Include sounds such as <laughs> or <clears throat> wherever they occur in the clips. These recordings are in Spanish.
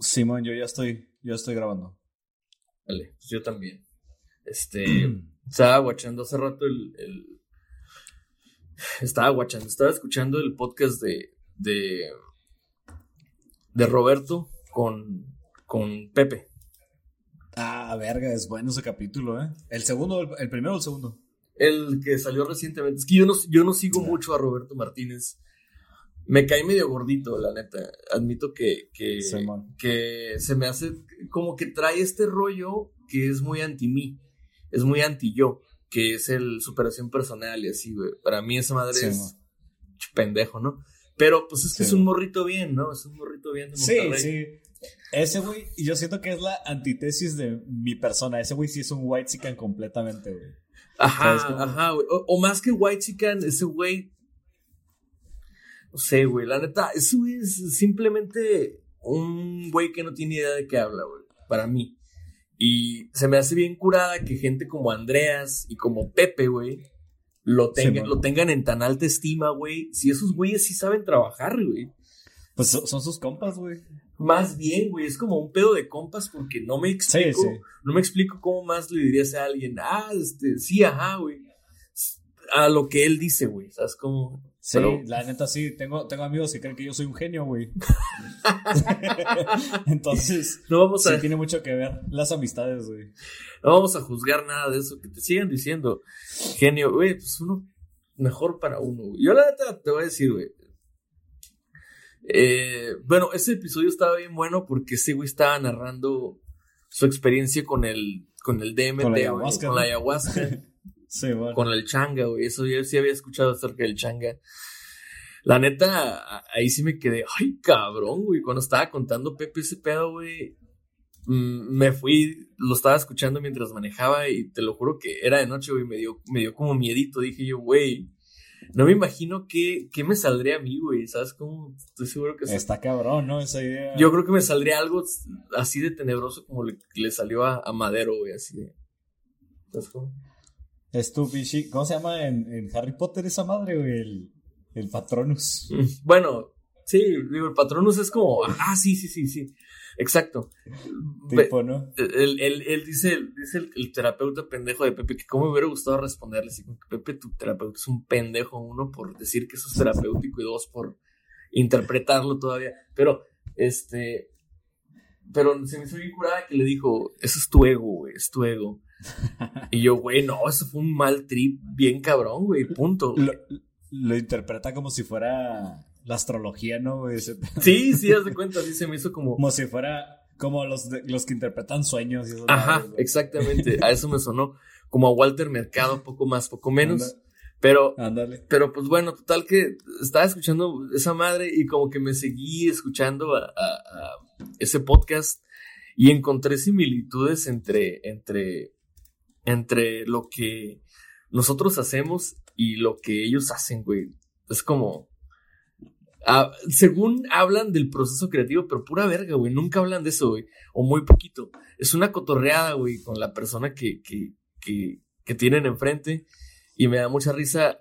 Simón, yo ya estoy, yo estoy grabando. Vale, pues yo también. Este, <clears throat> estaba guachando hace rato el, el, Estaba guachando, estaba escuchando el podcast de... de, de Roberto con, con Pepe. Ah, verga, es bueno ese capítulo, ¿eh? ¿El segundo, el, el primero o el segundo? El que salió recientemente. Es que yo no, yo no sigo mucho a Roberto Martínez. Me cae medio gordito, la neta. Admito que, que, Simón. que se me hace como que trae este rollo que es muy anti mí. Es muy anti yo. Que es el superación personal y así, güey. Para mí esa madre es Simón. pendejo, ¿no? Pero pues es que es un morrito bien, ¿no? Es un morrito bien de Sí, Monterrey. sí. Ese güey, y yo siento que es la antítesis de mi persona. Ese güey sí es un white chican completamente, güey. Ajá, ajá, güey. O, o más que White Chicken, ese güey. No sé, güey. La neta, güey es simplemente un güey que no tiene idea de qué habla, güey. Para mí. Y se me hace bien curada que gente como Andreas y como Pepe, güey, lo, tenga- Simón. lo tengan en tan alta estima, güey. Si esos güeyes sí saben trabajar, güey. Pues so- son sus compas, güey. Más bien, güey, es como un pedo de compas porque no me explico, sí. no me explico cómo más le dirías a alguien, ah, este, sí, ajá, güey, a lo que él dice, güey, ¿sabes cómo? Sí, Pero- la neta sí. Tengo, tengo amigos que creen que yo soy un genio, güey. <laughs> Entonces, No vamos a, sí tiene mucho que ver las amistades, güey. no vamos a juzgar nada de eso, que te sigan diciendo, genio, güey, pues uno, mejor para uno, güey. Yo la neta te voy a decir, güey. Eh, bueno, ese episodio estaba bien bueno porque ese güey estaba narrando su experiencia con el, con el DMT, Con la güey, ayahuasca, con la ayahuasca. <laughs> Sí, bueno. con el changa, güey. Eso yo sí había escuchado acerca del changa. La neta, ahí sí me quedé, ay, cabrón, güey. Cuando estaba contando Pepe ese pedo, güey, mm, me fui, lo estaba escuchando mientras manejaba y te lo juro que era de noche, güey. Me dio, me dio como miedito. Dije yo, güey, no me imagino qué, qué me saldría a mí, güey. ¿Sabes cómo? Estoy seguro que. Está cabrón, ¿no? Esa idea. Yo creo que me saldría algo así de tenebroso como le, le salió a, a Madero, güey, así de. ¿Sabes cómo? Es tu bichi- ¿Cómo se llama en, en Harry Potter esa madre, güey? El, el Patronus. <laughs> Bueno, sí, digo, el Patronus es como, ah, sí, sí, sí, sí, exacto. Tipo, ¿no? Él, él- él dice, dice el, el terapeuta pendejo de Pepe que cómo me hubiera gustado responderle así, como que Pepe, tu terapeuta es un pendejo, uno por decir que eso es terapéutico y dos por interpretarlo todavía. Pero, este, pero se me hizo bien curada que le dijo, eso es tu ego, güey, es tu ego. <laughs> Y yo, güey, no, eso fue un mal trip bien cabrón, güey, punto. Lo, lo interpreta como si fuera la astrología, ¿no? güey? Sí, sí, haz de cuenta, sí se me hizo como... Como si fuera como los, de- los que interpretan sueños y eso. Ajá, exactamente, a eso me sonó. Como a Walter Mercado, poco más, poco menos. Anda. Pero, Ándale. pero pues bueno, total que estaba escuchando esa madre y como que me seguí escuchando a, a- a ese podcast y encontré similitudes entre, entre, entre lo que nosotros hacemos y lo que ellos hacen, güey. Es como... ah, según hablan del proceso creativo, pero pura verga, güey. Nunca hablan de eso, güey. O muy poquito. Es una cotorreada, güey, con la persona que, que, que, que tienen enfrente. Y me da mucha risa.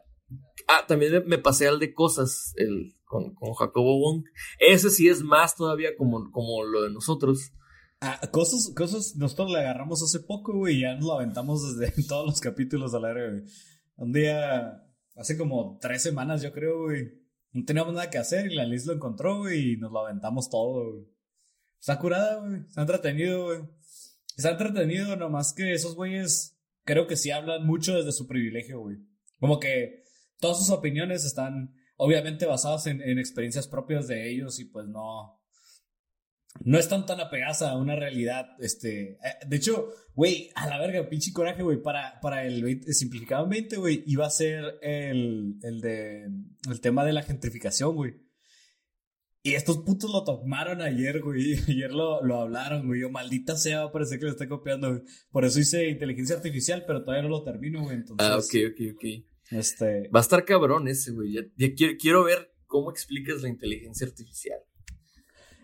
Ah, también me, pasé al de cosas el, con, con Jacobo Wong. Ese sí es más todavía como, como lo de nosotros. Ah, cosas, cosas, nosotros le agarramos hace poco, güey, y ya nos lo aventamos desde <laughs> todos los capítulos a verga, güey. Un día, hace como tres semanas, yo creo, güey. No teníamos nada que hacer y la Liz lo encontró, güey, y nos lo aventamos todo, güey. Está curada, güey. Está entretenido, güey. Está entretenido, nomás que esos güeyes creo que sí hablan mucho desde su privilegio, güey. Como que todas sus opiniones están obviamente basadas en, en experiencias propias de ellos y pues no, no están tan apegadas a una realidad, este, eh, de hecho, güey, a la verga, pinche coraje, güey, para, para el 20 simplificado en 20, güey, iba a ser el, el de, el tema de la gentrificación, güey. Y estos putos lo tomaron ayer, güey, <laughs> ayer lo, lo hablaron, güey, yo, maldita sea, parece que lo estoy copiando, güey. Por eso hice inteligencia artificial, pero todavía no lo termino, güey, entonces. Ah, ok, ok, ok. Este, Va a estar cabrón ese, güey. Ya, ya quiero, quiero ver cómo explicas la inteligencia artificial.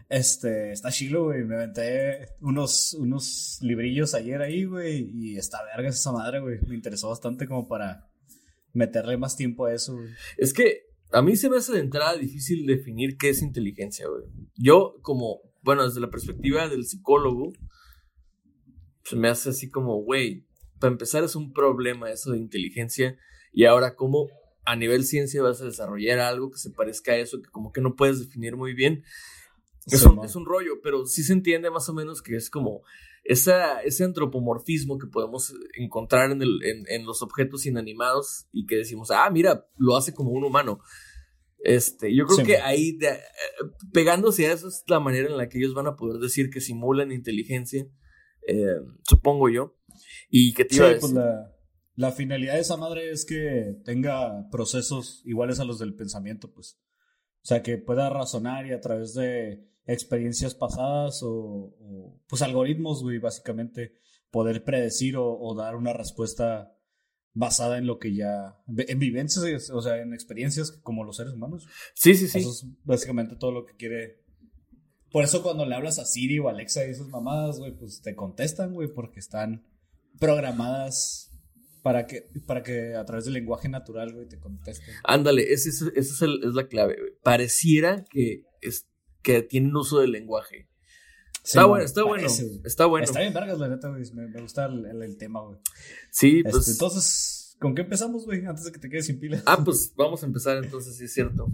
Este, está chilo, güey. Me aventé unos, unos librillos ayer ahí, güey. Y está verga esa madre, güey. Me interesó bastante como para meterle más tiempo a eso, güey. Es que a mí se me hace de entrada difícil definir qué es inteligencia, güey. Yo, como, bueno, desde la perspectiva del psicólogo, se me hace así como, güey, para empezar es un problema eso de inteligencia. Y ahora, ¿cómo a nivel ciencia vas a desarrollar algo que se parezca a eso, que como que no puedes definir muy bien? Es, Sí, un, es un rollo, pero sí se entiende más o menos que es como esa, ese antropomorfismo que podemos encontrar en, el, en, en los objetos inanimados y que decimos, ah, mira, lo hace como un humano. Este, yo creo Sí, que man. ahí, de- eh, pegándose a eso, es la manera en la que ellos van a poder decir que simulan inteligencia, eh, supongo yo. Y que te Sí, pues la finalidad de esa madre es que tenga procesos iguales a los del pensamiento, pues. O sea, que pueda razonar y a través de experiencias pasadas o, o, pues algoritmos, güey, básicamente, poder predecir o, o dar una respuesta basada en lo que ya, en vivencias, o sea, en experiencias como los seres humanos. Sí, sí, sí. Eso es básicamente todo lo que quiere. Por eso cuando le hablas a Siri o Alexa y esas mamadas, güey, pues te contestan, güey, porque están programadas para que, para que a través del lenguaje natural, güey, te contesten. Ándale, esa es, ese es, el- es la clave. güey. Pareciera que, es, que tienen uso del lenguaje. Está bueno, está bueno. parece. Está bueno. Está bien vergas, la neta, güey. Me, me gusta el, el- el tema, güey. Sí, Este, pues. entonces, ¿con qué empezamos, güey? Antes de que te quedes sin pila. Ah, pues vamos a empezar entonces, sí es cierto.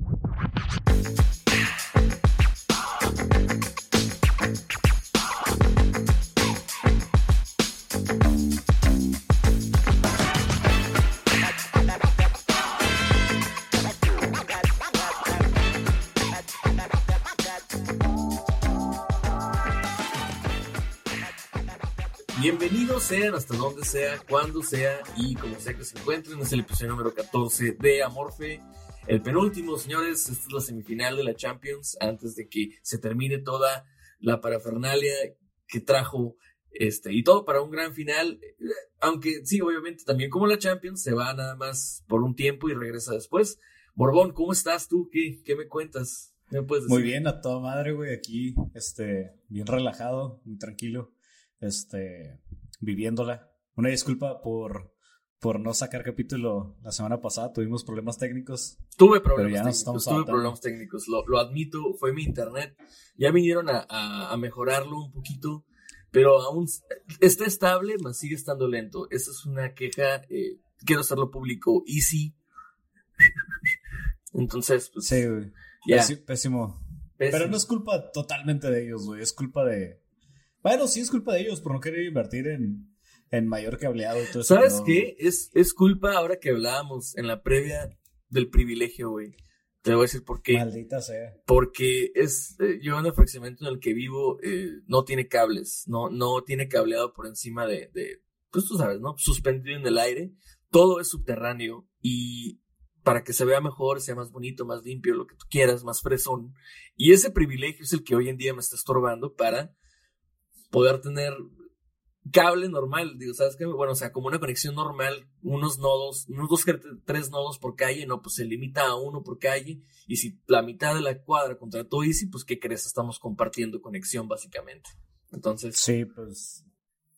Sean hasta donde sea, cuando sea y como sea que se encuentren. Es el episodio número 14 de Amorfe. El penúltimo, señores, esta es la semifinal de la Champions antes de que se termine toda la parafernalia que trajo este y todo para un gran final. Aunque sí, obviamente también como la Champions se va nada más por un tiempo y regresa después. Borbón, ¿cómo estás tú? ¿Qué, qué me cuentas? ¿Qué me puedes decir? Muy bien, a toda madre, güey, aquí, este, bien relajado, muy tranquilo, este, viviéndola. Una disculpa por, por no sacar capítulo la semana pasada, tuvimos problemas técnicos. Tuve problemas técnicos, tuve problemas técnicos, lo, lo admito, fue mi internet. Ya vinieron a, a- a mejorarlo un poquito, pero aún está estable, mas sigue estando lento. Esa es una queja, eh, quiero hacerlo público, easy. <laughs> Entonces, pues, Sí, güey. Pésimo. pésimo. Pero no es culpa totalmente de ellos, güey, es culpa de... Bueno, sí es culpa de ellos por no querer invertir en, en mayor cableado y todo eso. ¿Sabes no, qué? Es, es culpa ahora que hablábamos en la previa del privilegio, güey. Te voy a decir por qué. Maldita sea. Porque es eh, yo en el fraccionamiento en el que vivo eh, no tiene cables, no, no tiene cableado por encima de, de, pues tú sabes, ¿no? Suspendido en el aire. todo es subterráneo y para que se vea mejor, sea más bonito, más limpio, lo que tú quieras, más fresón. Y ese privilegio es el que hoy en día me está estorbando para poder tener cable normal, digo, ¿sabes qué? Bueno, o sea, como una conexión normal, unos nodos, unos dos, tres nodos por calle, no, pues se limita a uno por calle, y si la mitad de la cuadra contra todo Easy, pues ¿qué crees? Estamos compartiendo conexión básicamente. Entonces. Sí, pues.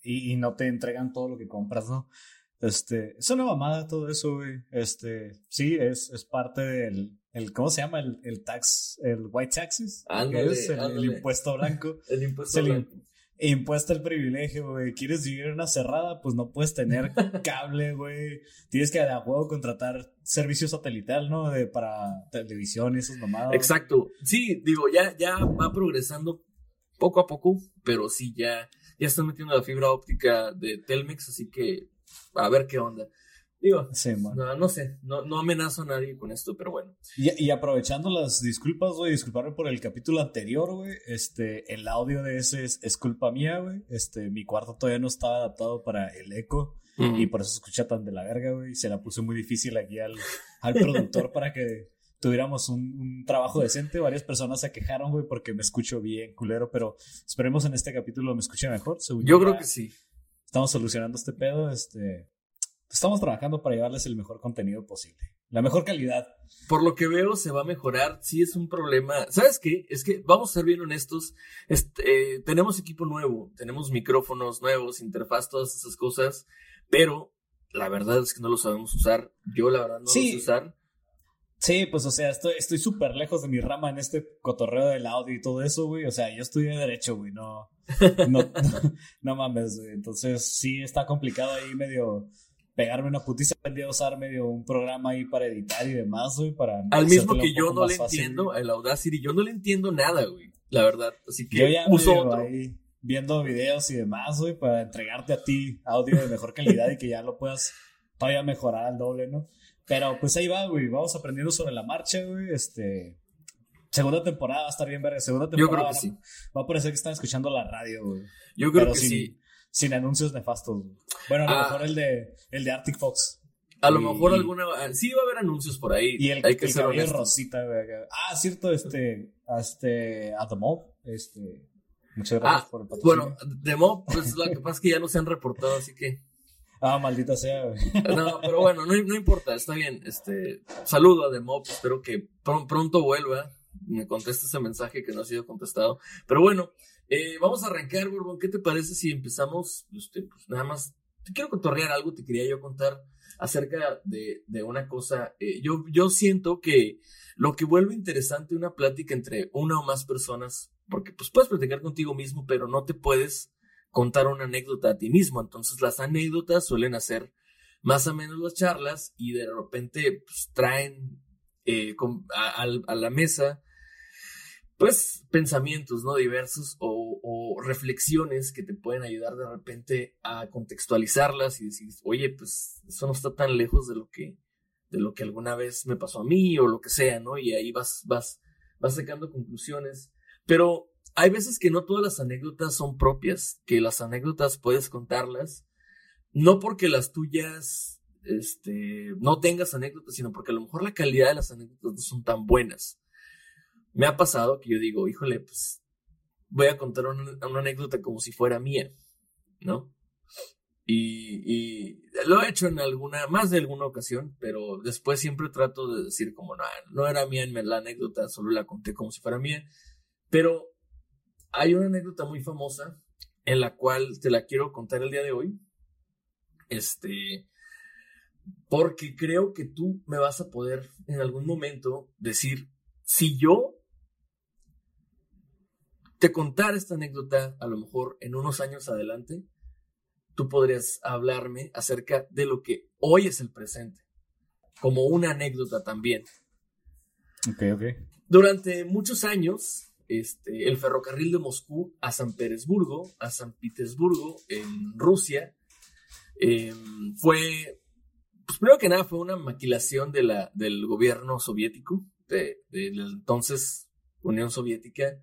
Y, y no te entregan todo lo que compras, ¿no? Este, es una mamada todo eso, güey. Este, sí, es, es parte del, el, ¿cómo se llama? El, el tax, el white taxes. Ándale, es el, impuesto blanco. <laughs> el impuesto blanco. Impuesto el privilegio, güey. ¿Quieres vivir en una cerrada? Pues no puedes tener <laughs> cable, güey. Tienes que a juego contratar servicio satelital, ¿no? De, para televisión y esas mamadas. Exacto. Sí, digo, ya, ya va progresando poco a poco, pero sí, ya, ya están metiendo la fibra óptica de Telmex, así que a ver qué onda. Digo, no, no, sé, no, no amenazo a nadie con esto, pero bueno. Y, aprovechando las disculpas, güey, disculparme por el capítulo anterior, güey. Este, el audio de ese es, culpa mía, güey. Este, mi cuarto todavía no estaba adaptado para el eco. Y por eso se escucha tan de la verga, güey. Se la puse muy difícil aquí al, al productor para que tuviéramos un, un, trabajo decente. Varias personas se quejaron, güey, porque me escucho bien, culero. Pero esperemos en este capítulo me escuche mejor. Yo creo que sí estamos solucionando este pedo. Este, estamos trabajando para llevarles el mejor contenido posible. La mejor calidad. Por lo que veo, se va a mejorar. Sí es un problema. ¿Sabes qué? Es que vamos a ser bien honestos. Este, eh, tenemos equipo nuevo, tenemos micrófonos nuevos, interfaz, todas esas cosas. Pero la verdad es que no lo sabemos usar. Yo, la verdad, no lo sé usar. Sí, pues, o sea, estoy súper lejos de mi rama en este cotorreo del audio y todo eso, güey. O sea, yo estudié Derecho, güey, no, no, <laughs> no, mames, güey. Entonces, sí está complicado ahí medio pegarme una putiza. Aprendí a usar medio un programa ahí para editar y demás, güey, para... Al mismo que yo no le entiendo, el Audacity, yo no le entiendo nada, güey, la verdad. Así que yo ya uso otro. Ahí viendo videos y demás, güey, para entregarte a ti audio de mejor calidad y que ya lo puedas todavía mejorar al doble, ¿no? Pero pues ahí va, güey. Vamos aprendiendo sobre la marcha, güey. Este. Segunda temporada va a estar bien verga. Segunda temporada. Yo creo que sí. Va a parecer que están escuchando la radio, güey. Yo creo que sí. Sin anuncios nefastos. Bueno, a lo ah. mejor el de, el de Arctic Fox. A lo mejor alguna. Sí, va a haber anuncios por ahí. Y el, Hay que el rosita, güey. Ah, cierto, este. Este. A The Mob. Este. Muchas gracias ah, por el patrocinio. Bueno, The Mob, pues lo que pasa es que ya no se han reportado, así que. <laughs> Ah, maldita sea, No, pero bueno, no, importa, está bien. Este, saludo a Demop, espero que pronto vuelva. Me conteste ese mensaje que no ha sido contestado. Pero bueno, eh, vamos a arrancar, Bourbon. ¿Qué te parece si empezamos? Este, pues nada más, te quiero cotorrear algo, te quería yo contar acerca de, una cosa. Eh, yo, yo siento que lo que vuelve interesante una plática entre una o más personas, porque pues puedes platicar contigo mismo, pero no te puedes contar una anécdota a ti mismo. Entonces las anécdotas suelen hacer más o menos las charlas y de repente pues, traen eh, a, la mesa pues pensamientos no diversos o, o, reflexiones que te pueden ayudar de repente a contextualizarlas y decir oye pues eso no está tan lejos de lo que de lo que alguna vez me pasó a mí o lo que sea no y ahí vas vas vas sacando conclusiones pero hay veces que no todas las anécdotas son propias, que las anécdotas puedes contarlas, no porque las tuyas este, no tengas anécdotas, sino porque a lo mejor la calidad de las anécdotas no son tan buenas. Me ha pasado que yo digo, híjole, pues voy a contar una, anécdota como si fuera mía, ¿no? Y, lo he hecho en alguna, más de alguna ocasión, pero después siempre trato de decir como, no, no era mía la anécdota, solo la conté como si fuera mía. Pero hay una anécdota muy famosa en la cual te la quiero contar el día de hoy. Este, porque creo que tú me vas a poder en algún momento decir, si yo te contara esta anécdota, a lo mejor en unos años adelante, tú podrías hablarme acerca de lo que hoy es el presente, como una anécdota también. Ok, ok. Durante muchos años, este, el ferrocarril de Moscú a San Petersburgo, a San Petersburgo, en Rusia, em, fue, pues primero que nada fue una maquilación de la, del gobierno soviético, de, la entonces Unión Soviética.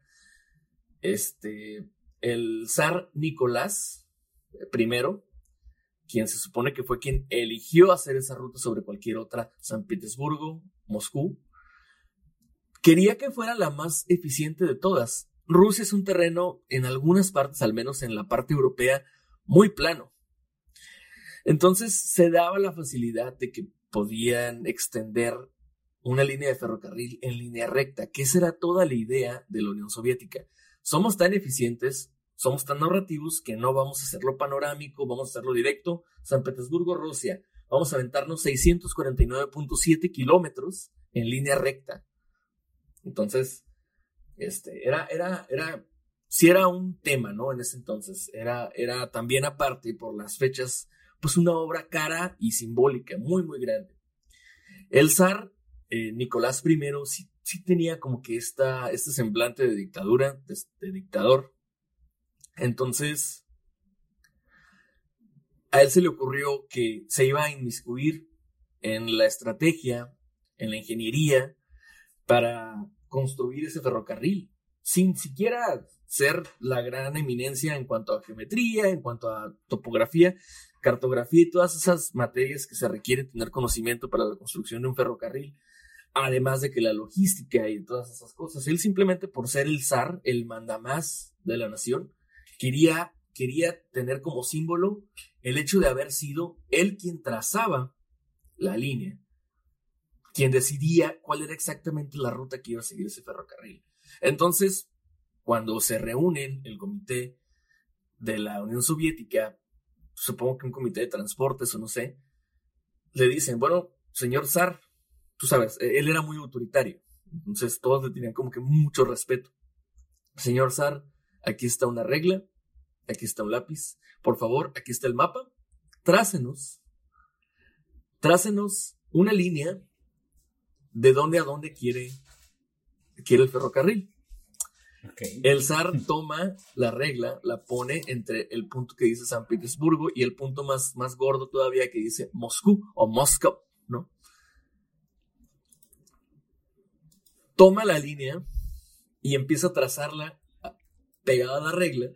Este, el zar Nicolás I quien se supone que fue quien eligió hacer esa ruta sobre cualquier otra, San Petersburgo, Moscú, quería que fuera la más eficiente de todas. Rusia es un terreno, en algunas partes, al menos en la parte europea, muy plano. Entonces se daba la facilidad de que podían extender una línea de ferrocarril en línea recta, que esa era toda la idea de la Unión Soviética. Somos tan eficientes, somos tan narrativos que no vamos a hacerlo panorámico, vamos a hacerlo directo. San Petersburgo, Rusia, vamos a aventarnos 649.7 kilómetros en línea recta. Entonces, este, era, era, era, sí era un tema, ¿no? En ese entonces, era, era también aparte por las fechas, pues una obra cara y simbólica, muy, muy grande. El zar eh, Nicolás I sí, tenía como que esta, este semblante de dictadura, de dictador. Entonces, a él se le ocurrió que se iba a inmiscuir en la estrategia, en la ingeniería, para construir ese ferrocarril, sin siquiera ser la gran eminencia en cuanto a geometría, en cuanto a topografía, cartografía y todas esas materias que se requieren tener conocimiento para la construcción de un ferrocarril, además de que la logística y todas esas cosas. Él simplemente por ser el zar, el mandamás de la nación, quería, quería tener como símbolo el hecho de haber sido él quien trazaba la línea, quien decidía cuál era exactamente la ruta que iba a seguir ese ferrocarril. Entonces, cuando se reúnen el comité de la Unión Soviética, supongo que un comité de transportes o no sé, le dicen, bueno, señor zar, tú sabes, e-, él era muy autoritario, entonces todos le tenían como que mucho respeto. Señor zar, aquí está una regla, aquí está un lápiz, por favor, aquí está el mapa, trácenos, trácenos una línea de dónde a dónde quiere, quiere el ferrocarril. El zar toma la regla, la pone entre el punto que dice San Petersburgo y el punto más, más gordo todavía que dice Moscú o Moscow, ¿no? Toma la línea y empieza a trazarla pegada a la regla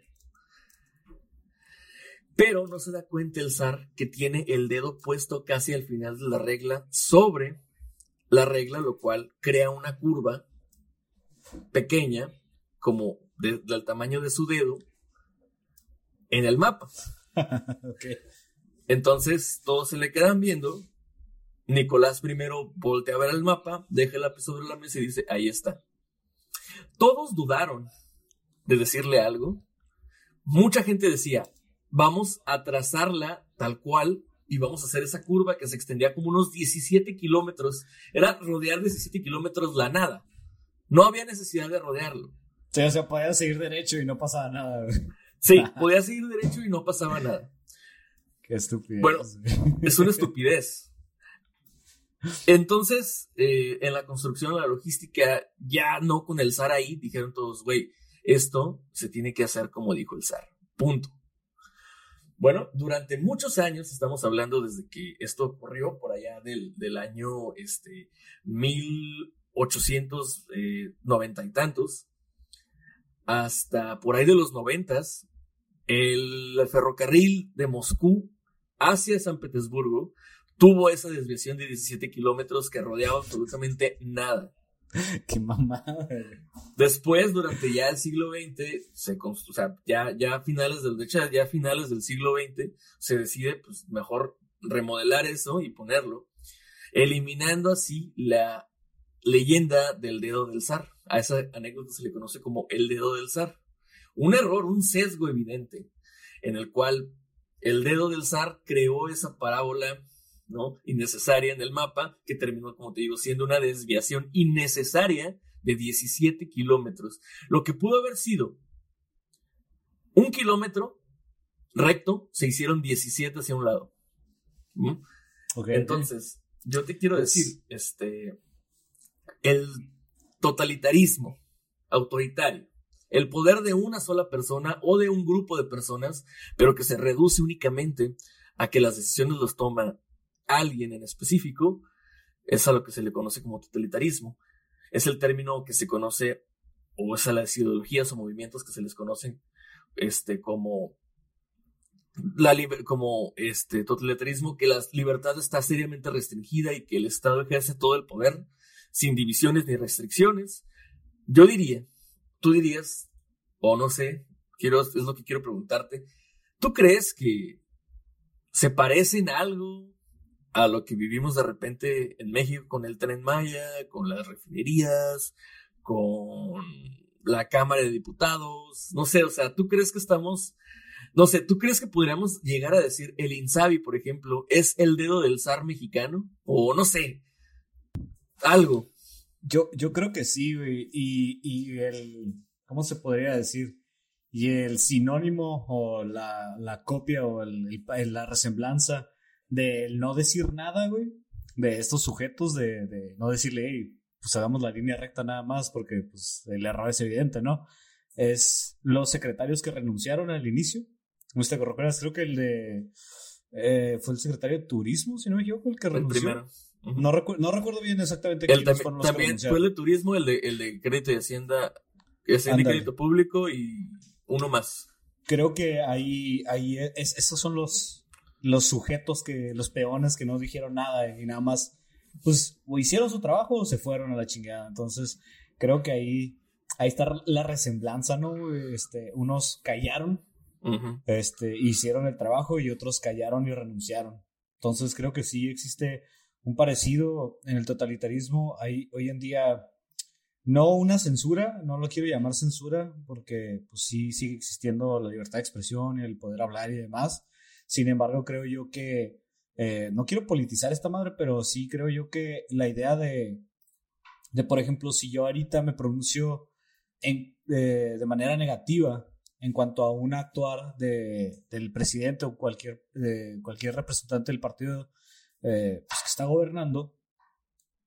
pero no se da cuenta el zar que tiene el dedo puesto casi al final de la regla sobre la regla, lo cual crea una curva pequeña, como del tamaño de su dedo, en el mapa. <laughs> Entonces todos se le quedan viendo. Nicolás primero voltea a ver el mapa, deja el lápiz sobre la mesa y dice, ahí está. Todos dudaron de decirle algo. Mucha gente decía, vamos a trazarla tal cual y vamos a hacer esa curva que se extendía como unos 17 kilómetros. Era rodear 17 kilómetros la nada. No había necesidad de rodearlo. Sí, o sea, podía seguir derecho y no pasaba nada. Sí, <laughs> podía seguir derecho y no pasaba nada. Qué estupidez. Bueno, es una estupidez. Entonces, eh, en la construcción, la logística, ya no con el SAR ahí, dijeron todos, güey, esto se tiene que hacer como dijo el SAR. Punto. Bueno, durante muchos años, estamos hablando desde que esto ocurrió por allá del, año este, 1890 eh, y tantos, hasta por ahí de los noventas, el ferrocarril de Moscú hacia San Petersburgo tuvo esa desviación de 17 kilómetros que rodeaba absolutamente nada. <laughs> Qué mamada. Después, durante ya el siglo XX, se o sea, ya, ya a finales del, de hecho, ya finales del siglo XX, se decide, pues, mejor remodelar eso y ponerlo, eliminando así la leyenda del dedo del zar. A esa anécdota se le conoce como el dedo del zar. Un error, un sesgo evidente, en el cual el dedo del zar creó esa parábola ¿no? Innecesaria en el mapa, que terminó, como te digo, siendo una desviación innecesaria de 17 kilómetros. Lo que pudo haber sido un kilómetro recto, se hicieron 17 hacia un lado. Entonces, yo te quiero pues decir, este, el totalitarismo autoritario, el poder de una sola persona o de un grupo de personas, pero que se reduce únicamente a que las decisiones los toma alguien en específico, es a lo que se le conoce como totalitarismo. Es el término que se conoce, o es a las ideologías o movimientos que se les conocen este, como la como este totalitarismo, que la libertad está seriamente restringida y que el Estado ejerce todo el poder sin divisiones ni restricciones. Yo diría, tú dirías, o no sé, quiero, es lo que quiero preguntarte, ¿tú crees que se parecen algo a lo que vivimos de repente en México con el tren Maya, con las refinerías, con la Cámara de Diputados? No sé, o sea, ¿tú crees que estamos no sé, ¿tú crees que podríamos llegar a decir el Insabi, por ejemplo, es el dedo del zar mexicano? O no sé, algo. Yo, yo creo que sí. Y, y el, ¿cómo se podría decir? Y el sinónimo o la, la copia o el, la resemblanza del no decir nada, güey, de estos sujetos, de, de no decirle, hey, pues hagamos la línea recta nada más porque pues, el error es evidente, ¿no? Es los secretarios que renunciaron al inicio ¿No te recuerdas? Creo que el de. Eh, fue el secretario de Turismo, si no me equivoco, el que renunció. El primero. no, no, recuerdo bien exactamente el fueron los También fue el de Turismo, el de, el de Crédito y Hacienda, Hacienda y Crédito Público y uno más. Creo que ahí, ahí es, esos son los, los sujetos, que los peones que no dijeron nada y nada más, pues, o hicieron su trabajo o se fueron a la chingada. Entonces, creo que ahí, ahí está la resemblanza, ¿no? Este, unos callaron este, hicieron el trabajo y otros callaron y renunciaron. Entonces creo que sí existe un parecido en el totalitarismo. Hay hoy en día no una censura, no lo quiero llamar censura porque pues sí sigue existiendo la libertad de expresión y el poder hablar y demás. Sin embargo, creo yo que eh, no quiero politizar esta madre, pero sí creo yo que la idea de, de por ejemplo, si yo ahorita me pronuncio en, eh, de manera negativa en cuanto a un actuar de, del presidente o cualquier, de cualquier representante del partido eh, pues, que está gobernando,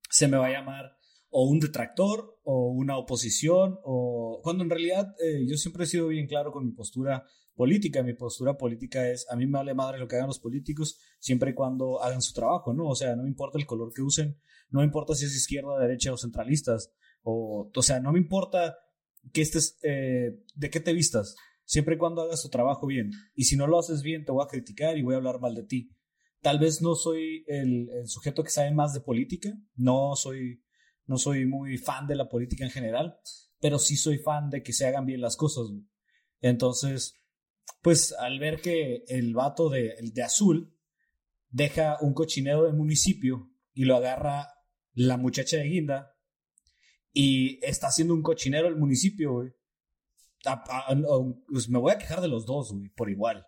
se me va a llamar o un detractor o una oposición o cuando en realidad yo siempre he sido bien claro con mi postura política. Mi postura política es a mí me vale madre lo que hagan los políticos siempre y cuando hagan su trabajo, ¿no? O sea, no me importa el color que usen, no me importa si es izquierda, derecha o centralistas, o, o sea, no me importa que estés, eh, de qué te vistas, siempre y cuando hagas tu trabajo bien. Y si no lo haces bien, te voy a criticar y voy a hablar mal de ti. Tal vez no soy el, sujeto que sabe más de política, no soy, no soy muy fan de la política en general, pero sí soy fan de que se hagan bien las cosas. Entonces, pues al ver que el vato de, el de azul deja un cochinero del municipio y lo agarra la muchacha de guinda y está haciendo un cochinero el municipio, güey pues me voy a quejar de los dos, güey, por igual.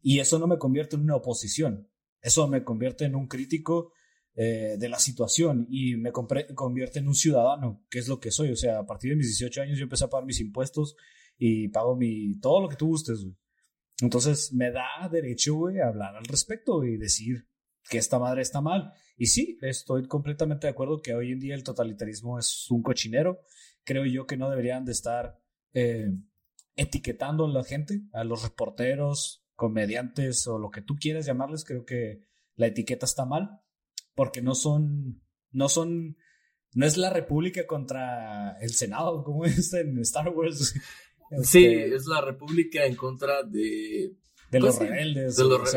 Y eso no me convierte en una oposición. Eso me convierte en un crítico eh, de la situación y me convierte en un ciudadano, que es lo que soy. O sea, a partir de mis 18 años yo empecé a pagar mis impuestos y pago mi todo lo que tú gustes, güey. Entonces me da derecho, güey, a hablar al respecto y decir que esta madre está mal. Y sí, estoy completamente de acuerdo que hoy en día el totalitarismo es un cochinero. Creo yo que no deberían de estar eh, etiquetando a la gente, a los reporteros, comediantes o lo que tú quieras llamarles, creo que la etiqueta está mal, porque no son, no son, no es la República contra el Senado, como <laughs> es en Star Wars. Sí, este, es la República en contra de... De los pues rebeldes. De los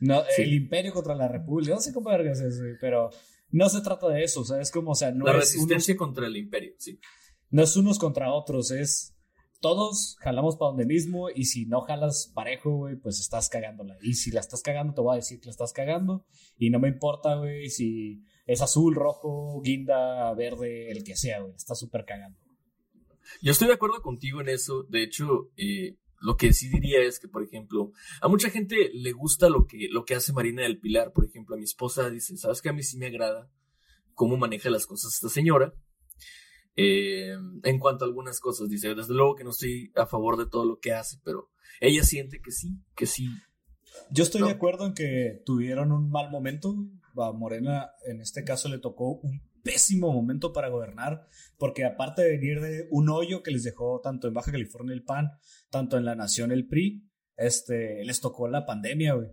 No, El imperio contra la República, no sé cómo es eso, pero no se trata de eso, o sea, es como, o sea, no la resistencia contra el imperio, sí no es unos contra otros, es todos jalamos para donde mismo y si no jalas parejo, güey, pues estás cagándola. Y si la estás cagando, te voy a decir que la estás cagando y no me importa, güey, si es azul, rojo, guinda, verde, el que sea, güey, estás súper cagando. Yo estoy de acuerdo contigo en eso. De hecho, eh, lo que sí diría es que, por ejemplo, a mucha gente le gusta lo que, lo que hace Marina del Pilar. Por ejemplo, a mi esposa dice, ¿sabes que a mí sí me agrada cómo maneja las cosas esta señora? Eh, en cuanto a algunas cosas. Dice, desde luego que no estoy a favor de todo lo que hace, pero ella siente que sí, que sí. Yo estoy de acuerdo en que tuvieron un mal momento. A Morena, en este caso, le tocó un pésimo momento para gobernar, porque aparte de venir de un hoyo que les dejó tanto en Baja California el PAN, tanto en la Nación el PRI, este, les tocó la pandemia, güey.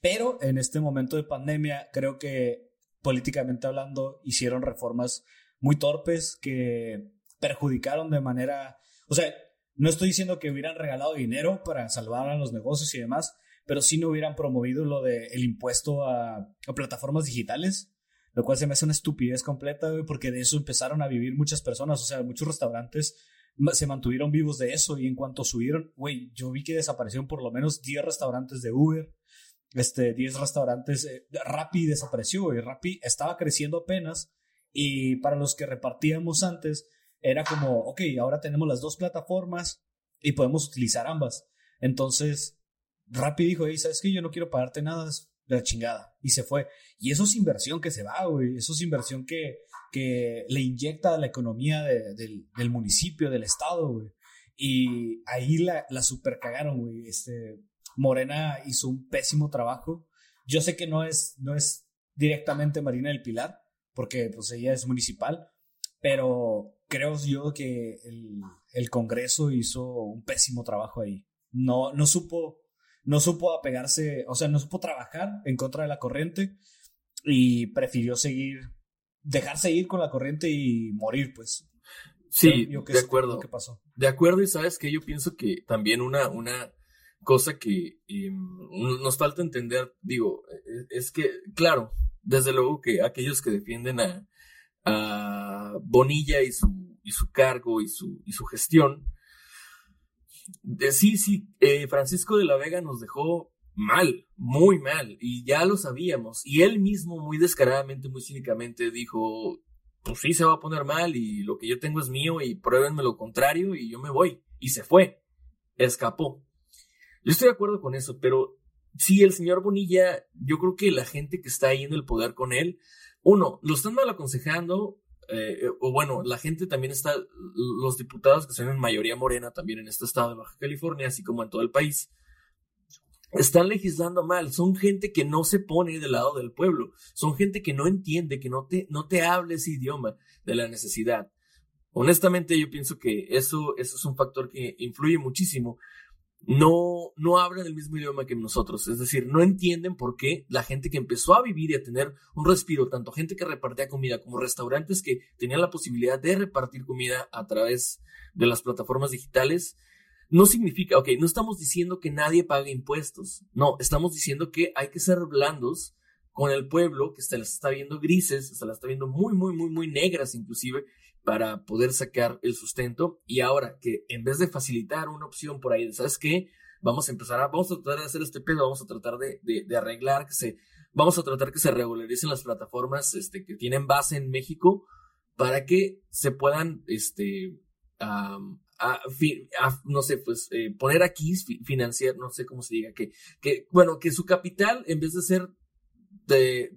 Pero en este momento de pandemia, creo que políticamente hablando, hicieron reformas muy torpes que perjudicaron de manera, o sea, no estoy diciendo que hubieran regalado dinero para salvar a los negocios y demás, pero sí no hubieran promovido lo del el impuesto a, a, plataformas digitales, lo cual se me hace una estupidez completa, güey, porque de eso empezaron a vivir muchas personas, o sea, muchos restaurantes se mantuvieron vivos de eso y en cuanto subieron, güey, yo vi que desaparecieron por lo menos 10 restaurantes de Uber, este, 10 restaurantes, eh, Rappi desapareció, güey, Rappi estaba creciendo apenas y para los que repartíamos antes, era como, ok, ahora tenemos las dos plataformas y podemos utilizar ambas. Entonces, Rappi dijo, hey, ¿sabes qué? Yo no quiero pagarte nada la chingada. Y se fue. Y eso es inversión que se va, güey. Eso es inversión que, que le inyecta a la economía del, del, municipio, del estado, güey. Y ahí la, la super cagaron, güey. Este, Morena hizo un pésimo trabajo. Yo sé que no es, no es directamente Marina del Pilar, porque pues ella es municipal, pero creo yo que el, el Congreso hizo un pésimo trabajo ahí. No, no supo no supo apegarse, o sea, no supo trabajar en contra de la corriente y prefirió seguir, dejarse ir con la corriente y morir, pues. Sí, de acuerdo. ¿Qué pasó? De acuerdo, y sabes que yo pienso que también una, una cosa que em, nos falta entender, digo, e, es que, claro, desde luego que aquellos que defienden a, a Bonilla y su, y su cargo y su, y su gestión, sí, sí, eh, Francisco de la Vega nos dejó mal, muy mal, y ya lo sabíamos. Y él mismo, muy descaradamente, muy cínicamente, dijo, pues sí, se va a poner mal y lo que yo tengo es mío y pruébenme lo contrario y yo me voy. Y se fue, escapó. Yo estoy de acuerdo con eso, pero sí, el señor Bonilla, yo creo que la gente que está ahí en el poder con él, uno, lo están mal aconsejando, eh, o bueno, la gente también está, los diputados que son en mayoría morena también en este estado de Baja California, así como en todo el país, están legislando mal, son gente que no se pone del lado del pueblo, son gente que no entiende, que no te, no te hable ese idioma de la necesidad. Honestamente, yo pienso que eso, eso es un factor que influye muchísimo no, no hablan el mismo idioma que nosotros. Es decir, no entienden por qué la gente que empezó a vivir y a tener un respiro, tanto gente que repartía comida como restaurantes que tenían la posibilidad de repartir comida a través de las plataformas digitales, no significa, ok, no estamos diciendo que nadie pague impuestos. No, estamos diciendo que hay que ser blandos con el pueblo que se las está viendo grises, se las está viendo muy, muy, muy, muy negras inclusive, para poder sacar el sustento. Y ahora que en vez de facilitar una opción por ahí, ¿sabes qué? Vamos a empezar a, vamos a tratar de hacer este pedo, vamos a tratar de, arreglar, que se, vamos a tratar que se regularicen las plataformas este, que tienen base en México para que se puedan, este, no sé, pues eh, poner aquí, financiar, no sé cómo se diga, que, que, bueno, que su capital, en vez de ser de,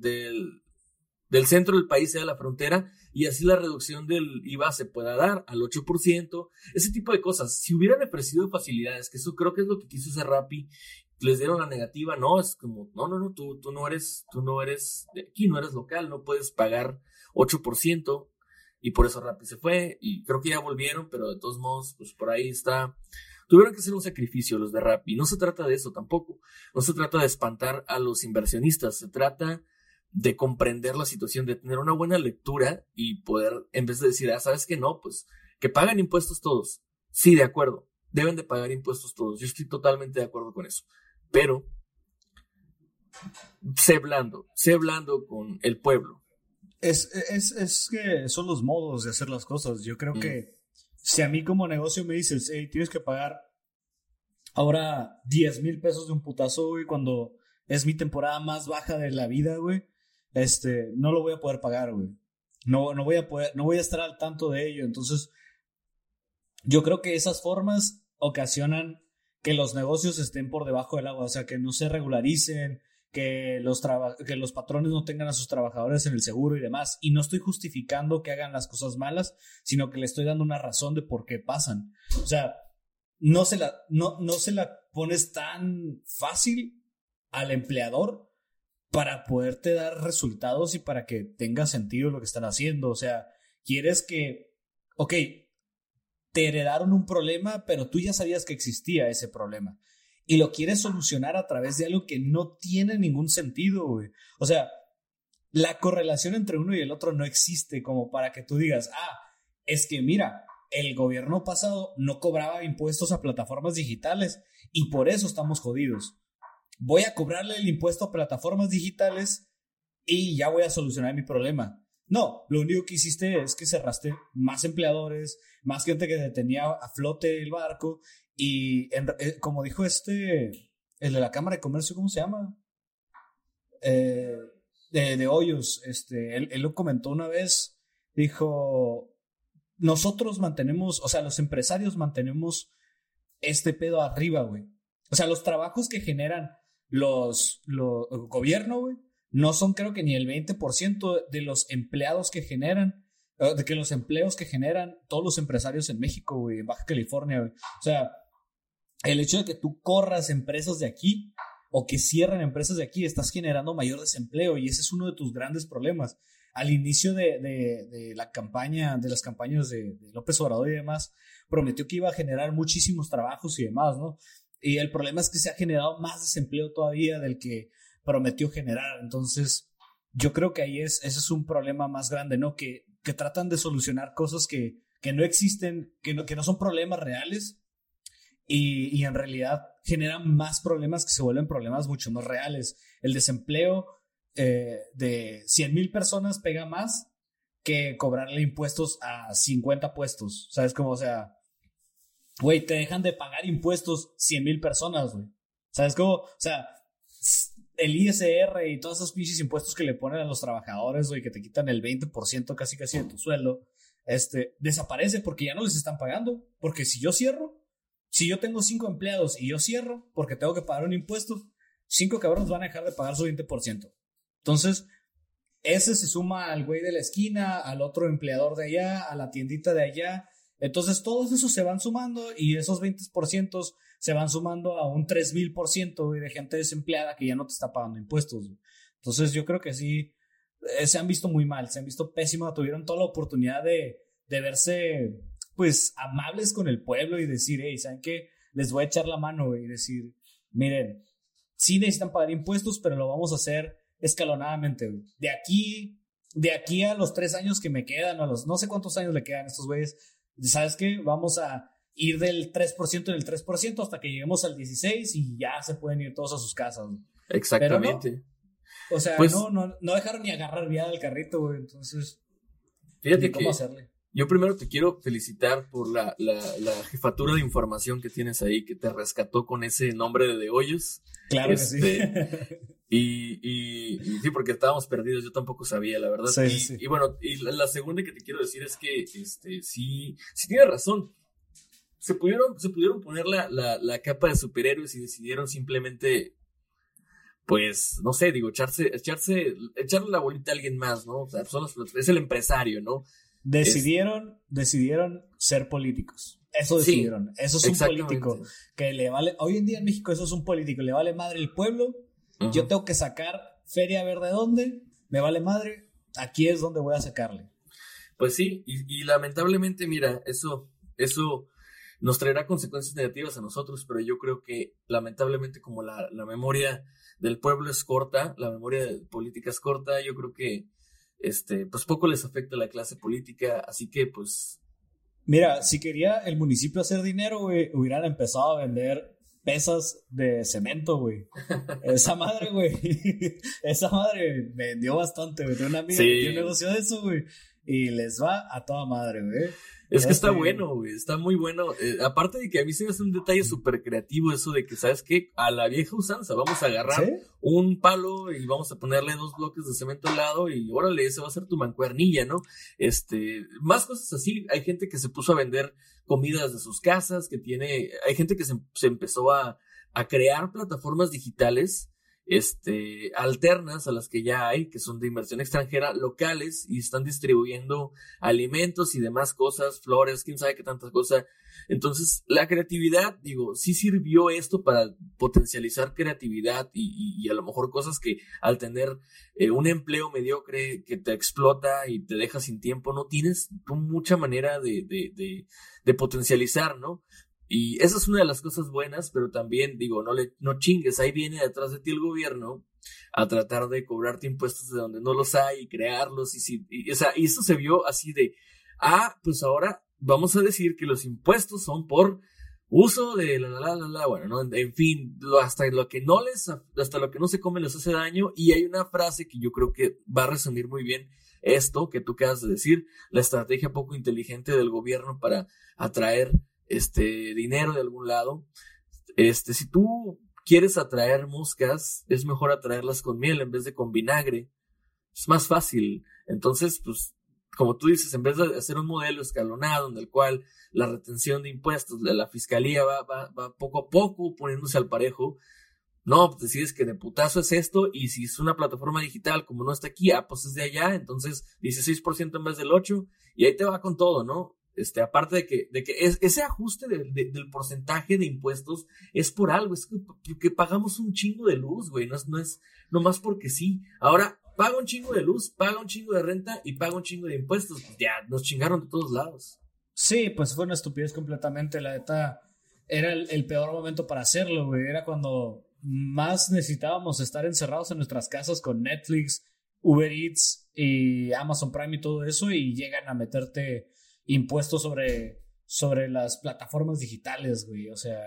del centro del país sea la frontera y así la reducción del IVA se pueda dar al 8%, ese tipo de cosas. Si hubieran ofrecido facilidades, que eso creo que es lo que quiso hacer Rappi, les dieron la negativa, no, es como, no, no, no, tú, tú no eres, tú no eres de aquí, no eres local, no puedes pagar 8%, y por eso Rappi se fue, y creo que ya volvieron, pero de todos modos, pues por ahí está. Tuvieron que hacer un sacrificio los de Rappi. No se trata de eso tampoco. No se trata de espantar a los inversionistas. Se trata de comprender la situación, de tener una buena lectura y poder, en vez de decir, ah, ¿sabes que No, pues que pagan impuestos todos. Sí, de acuerdo, deben de pagar impuestos todos. Yo estoy totalmente de acuerdo con eso. Pero, sé blando, sé blando con el pueblo. Es, es, es que son los modos de hacer las cosas. Yo creo mm. que si a mí como negocio me dices, hey, tienes que pagar ahora 10 mil pesos de un putazo, güey, cuando es mi temporada más baja de la vida, güey este, no lo voy a poder pagar, güey. No, no voy a poder, no voy a estar al tanto de ello. Entonces, yo creo que esas formas ocasionan que los negocios estén por debajo del agua, o sea, que no se regularicen, que los, que los patrones no tengan a sus trabajadores en el seguro y demás. Y no estoy justificando que hagan las cosas malas, sino que le estoy dando una razón de por qué pasan. O sea, no se la, no, no se la pones tan fácil al empleador para poderte dar resultados y para que tenga sentido lo que están haciendo. O sea, quieres que, ok, te heredaron un problema, pero tú ya sabías que existía ese problema. Y lo quieres solucionar a través de algo que no tiene ningún sentido. O sea, la correlación entre uno y el otro no existe como para que tú digas, ah, es que mira, el gobierno pasado no cobraba impuestos a plataformas digitales y por eso estamos jodidos. Voy a cobrarle el impuesto a plataformas digitales y ya voy a solucionar mi problema. No, lo único que hiciste es que cerraste más empleadores, más gente que tenía a flote el barco y eh, como dijo este, el de la Cámara de Comercio, ¿cómo se llama? Eh, de, Hoyos, este, él, él lo comentó una vez, dijo, nosotros mantenemos, o sea, los empresarios mantenemos este pedo arriba, güey. O sea, los trabajos que generan los, los gobierno, güey, no son creo que ni el 20% de los empleados que generan, eh, de que los empleos que generan todos los empresarios en México, güey, en Baja California, güey. O sea, el hecho de que tú corras empresas de aquí o que cierren empresas de aquí, estás generando mayor desempleo y ese es uno de tus grandes problemas. Al inicio de, de, la campaña, de las campañas de, de, López Obrador y demás, prometió que iba a generar muchísimos trabajos y demás, ¿no? Y el problema es que se ha generado más desempleo todavía del que prometió generar. Entonces, yo creo que ahí es, ese es un problema más grande, ¿no? Que, que tratan de solucionar cosas que, que no existen, que no, que no son problemas reales y, y, en realidad generan más problemas que se vuelven problemas mucho más reales. El desempleo eh, de 100 mil personas pega más que cobrarle impuestos a 50 puestos. ¿Sabes cómo? O sea, güey, te dejan de pagar impuestos 100 mil personas, güey. ¿Sabes cómo? O sea, el ISR y todos esos pinches impuestos que le ponen a los trabajadores, güey, que te quitan el 20% casi casi de tu sueldo, este, desaparece porque ya no les están pagando. Porque si yo cierro, si yo tengo cinco empleados y yo cierro porque tengo que pagar un impuesto, cinco cabrones van a dejar de pagar su 20%. Entonces, ese se suma al güey de la esquina, al otro empleador de allá, a la tiendita de allá. Entonces, todos esos se van sumando y esos 20% se van sumando a un 3000% de gente desempleada que ya no te está pagando impuestos. Entonces yo creo que sí, eh, se han visto muy mal, se han visto pésimos, tuvieron toda la oportunidad de, de verse pues amables con el pueblo y decir, hey, ¿saben qué? Les voy a echar la mano y decir, miren, sí necesitan pagar impuestos, pero lo vamos a hacer escalonadamente. De aquí, de aquí a los tres años que me quedan, a los no sé cuántos años le quedan a estos güeyes, ¿sabes qué? Vamos a ir del 3% en el 3% hasta que lleguemos al 16 y ya se pueden ir todos a sus casas. Exactamente. o sea, pues no, no, no dejaron ni agarrar viada al carrito, güey. Entonces, fíjate cómo hacerle. Yo primero te quiero felicitar por la, la, jefatura de información que tienes ahí, que te rescató con ese nombre de De Hoyos. Claro que sí. <laughs> Y, y, sí, porque estábamos perdidos, yo tampoco sabía, la verdad. y, sí. y, bueno, y la, segunda que te quiero decir es que este, sí, sí tienes razón se pudieron, se pudieron poner la, la, capa de superhéroes y decidieron simplemente, pues, no sé, digo, echarse, echarse, echarle la bolita a alguien más, ¿no? O sea, es el empresario, ¿no? Decidieron, decidieron ser políticos. Eso decidieron. eso es un político. Que le vale. Hoy en día en México eso es un político. Le vale madre el pueblo. Yo tengo que sacar feria a ver de dónde. Me vale madre. Aquí es donde voy a sacarle. Pues sí, y, y lamentablemente, mira, eso, eso nos traerá consecuencias negativas a nosotros, pero yo creo que lamentablemente como la, memoria del pueblo es corta, la memoria política es corta, yo creo que este, pues poco les afecta a la clase política, así que pues... Mira, si quería el municipio hacer dinero, hubieran empezado a vender pesas de cemento, güey. Esa madre, güey. <laughs> Esa madre vendió bastante, güey. Tengo una amiga que tiene un negocio de eso, güey. Y les va a toda madre, güey. Es que está bueno, güey, está muy bueno. Eh, aparte de que a mí se me hace un detalle súper creativo eso de que, ¿sabes qué? A la vieja usanza, vamos a agarrar un palo y vamos a ponerle dos bloques de cemento al lado y órale, ese va a ser tu mancuernilla, ¿no? Este, más cosas así. Hay gente que se puso a vender comidas de sus casas, que tiene, hay gente que se, se empezó a, a crear plataformas digitales este, alternas a las que ya hay, que son de inversión extranjera, locales, y están distribuyendo alimentos y demás cosas, flores, quién sabe qué tantas cosas. Entonces, la creatividad, digo, sí sirvió esto para potencializar creatividad y, a lo mejor cosas que al tener eh, un empleo mediocre que te explota y te deja sin tiempo, no tienes mucha manera de, de, de potencializar, ¿no? Y esa es una de las cosas buenas, pero también digo, no le, no chingues, ahí viene detrás de ti el gobierno a tratar de cobrarte impuestos de donde no los hay y crearlos y, si, y, o sea, y eso se vio así de, ah, pues ahora vamos a decir que los impuestos son por uso de la, la, la, la, bueno, ¿no? En fin, hasta lo que no les, hasta lo que no se come les hace daño. Y hay una frase que yo creo que va a resumir muy bien esto que tú acabas de decir, la estrategia poco inteligente del gobierno para atraer este dinero de algún lado. Este, si tú quieres atraer moscas, es mejor atraerlas con miel en vez de con vinagre. Es más fácil. Entonces, pues, como tú dices, en vez de hacer un modelo escalonado en el cual la retención de impuestos de la fiscalía va, va, va poco a poco poniéndose al parejo, no, pues decides que de putazo es esto y si es una plataforma digital como no está aquí, ah, pues es de allá, entonces 16% en vez del 8 y ahí te va con todo, ¿no? Este, aparte de que, de que ese ajuste del porcentaje de impuestos es por algo, es que, pagamos un chingo de luz, güey, no es, no es nomás porque sí. Ahora, paga un chingo de luz, paga un chingo de renta y paga un chingo de impuestos. Pues ya, nos chingaron de todos lados. Sí, pues fue una estupidez completamente, la neta. Era el, peor momento para hacerlo, güey. Era cuando más necesitábamos estar encerrados en nuestras casas con Netflix, Uber Eats y Amazon Prime y todo eso y llegan a meterte impuestos sobre, sobre las plataformas digitales, güey. O sea,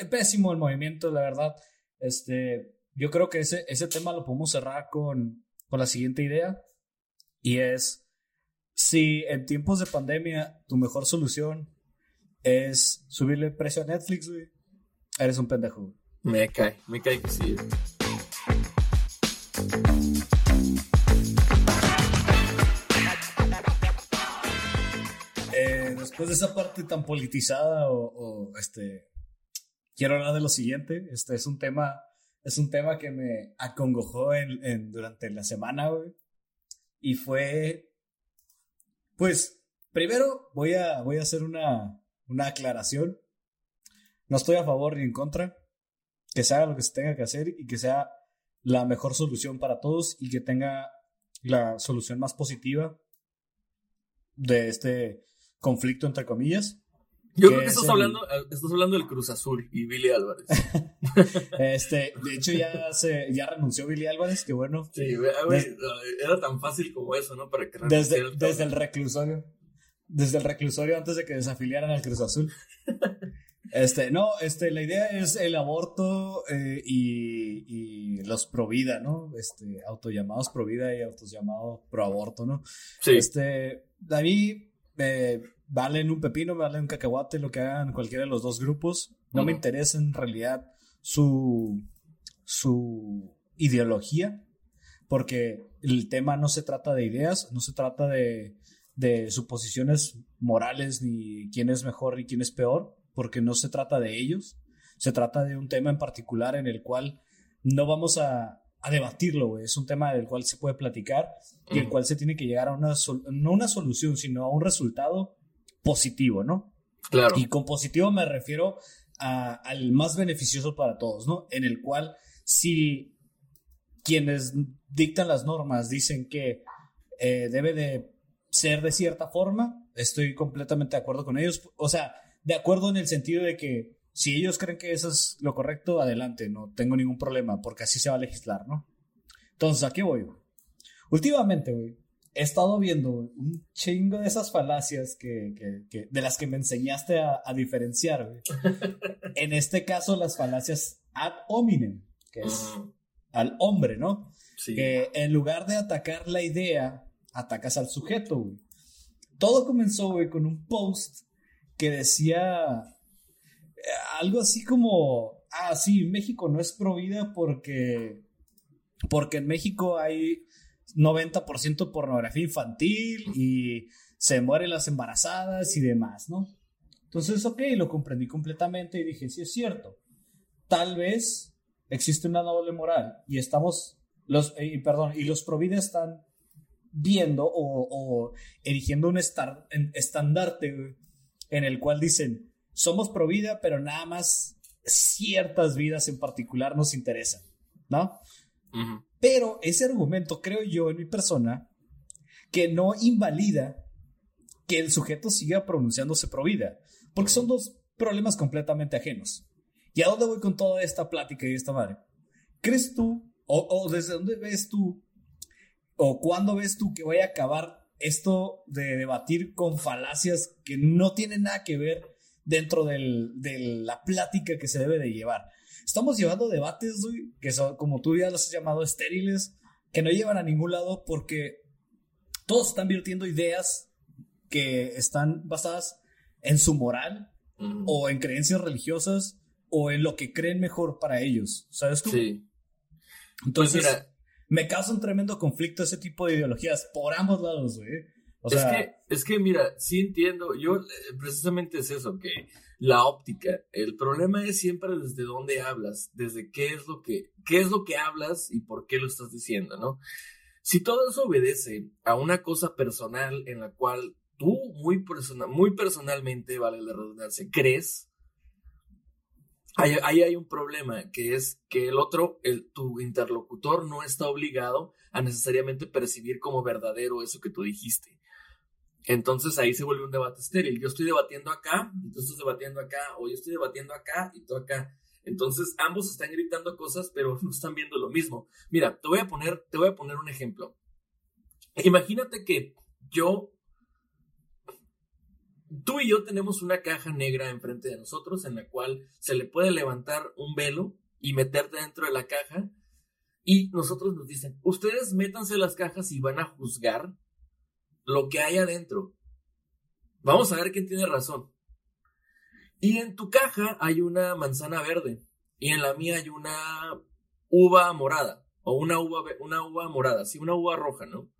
eh, pésimo el movimiento, la verdad. Este, yo creo que ese, ese tema lo podemos cerrar con, con la siguiente idea. Y es, si en tiempos de pandemia tu mejor solución es subirle el precio a Netflix, güey, eres un pendejo. Me cae, me cae que sí. Después de esa parte tan politizada o, este, quiero hablar de lo siguiente. Este es un tema, es un tema que me acongojó en, durante la semana. Y fue, pues, primero voy a, voy a hacer una, una aclaración. No estoy a favor ni en contra. Que se haga lo que se tenga que hacer y que sea la mejor solución para todos y que tenga la solución más positiva de este conflicto entre comillas. Yo creo que estás, hablando, estás hablando del Cruz Azul y Billy Álvarez. <laughs> este, de hecho, ya se, ya renunció Billy Álvarez, que bueno. Sí, güey, era tan fácil como eso, ¿no? Para que desde, el desde el reclusorio. Desde el reclusorio antes de que desafiliaran al Cruz Azul. <laughs> Este, no, este, la idea es el aborto eh, y, y, los pro vida, ¿no? Este, autollamados pro vida y autos llamados pro aborto, ¿no? Sí. Este, a mí eh, valen un pepino, valen un cacahuate, lo que hagan cualquiera de los dos grupos. No me interesa en realidad su, su ideología, porque el tema no se trata de ideas, no se trata de, de suposiciones morales ni quién es mejor y quién es peor, porque no se trata de ellos. Se trata de un tema en particular en el cual no vamos a, a debatirlo, Es un tema del cual se puede platicar y el cual se tiene que llegar a una, no una solución, sino a un resultado positivo, ¿no? Claro. Y con positivo me refiero al más beneficioso para todos, ¿no? En el cual si quienes dictan las normas dicen que eh, debe de ser de cierta forma, estoy completamente de acuerdo con ellos. O sea, de acuerdo en el sentido de que si ellos creen que eso es lo correcto, adelante, no tengo ningún problema, porque así se va a legislar, ¿no? Entonces, ¿a qué voy? Últimamente, güey, he estado viendo un chingo de esas falacias que, que, de las que me enseñaste a, diferenciar, güey. <laughs> en este caso, las falacias ad hominem, que es al hombre, ¿no? Sí. Que en lugar de atacar la idea, atacas al sujeto, güey. Todo comenzó, güey, con un post que decía algo así como, ah, sí, México no es pro vida porque, porque en México hay 90% pornografía infantil y se mueren las embarazadas y demás, ¿no? Entonces, ok, lo comprendí completamente y dije, sí es cierto, tal vez existe una doble moral y estamos, los, eh, perdón, y los pro vida están viendo o, o erigiendo un estandarte en el cual dicen, somos pro vida, pero nada más ciertas vidas en particular nos interesan, ¿no? Pero ese argumento, creo yo, en mi persona, que no invalida que el sujeto siga pronunciándose pro vida, porque son dos problemas completamente ajenos. ¿Y a dónde voy con toda esta plática y esta madre? ¿Crees tú, o, desde dónde ves tú, o cuándo ves tú que vaya a acabar esto de debatir con falacias que no tienen nada que ver dentro de la plática que se debe de llevar. Estamos llevando debates, que son, como tú ya los has llamado, estériles, que no llevan a ningún lado porque todos están virtiendo ideas que están basadas en su moral o en creencias religiosas o en lo que creen mejor para ellos. ¿Sabes tú? Sí. Entonces, pues me causa un tremendo conflicto ese tipo de ideologías por ambos lados, güey. O es, que, es que, mira, sí entiendo, yo eh, precisamente es eso, que la óptica, el problema es siempre desde dónde hablas, desde qué es lo que, qué es lo que hablas y por qué lo estás diciendo, ¿no? Si todo eso obedece a una cosa personal en la cual tú muy, personal, muy personalmente, vale la redundancia, crees, ahí, hay un problema, que es que el otro, el, tu interlocutor no está obligado a necesariamente percibir como verdadero eso que tú dijiste. Entonces ahí se vuelve un debate estéril. Yo estoy debatiendo acá, y tú estás debatiendo acá, o yo estoy debatiendo acá y tú acá. Entonces ambos están gritando cosas, pero <laughs> no están viendo lo mismo. Mira, te voy a poner, te voy a poner un ejemplo. Imagínate que yo, tú y yo tenemos una caja negra enfrente de nosotros en la cual se le puede levantar un velo y meterte dentro de la caja. Y nosotros nos dicen, ustedes métanse las cajas y van a juzgar lo que hay adentro. Vamos a ver quién tiene razón. Y en tu caja hay una manzana verde y en la mía hay una uva morada o una uva, una uva morada, sí, una uva roja, ¿no?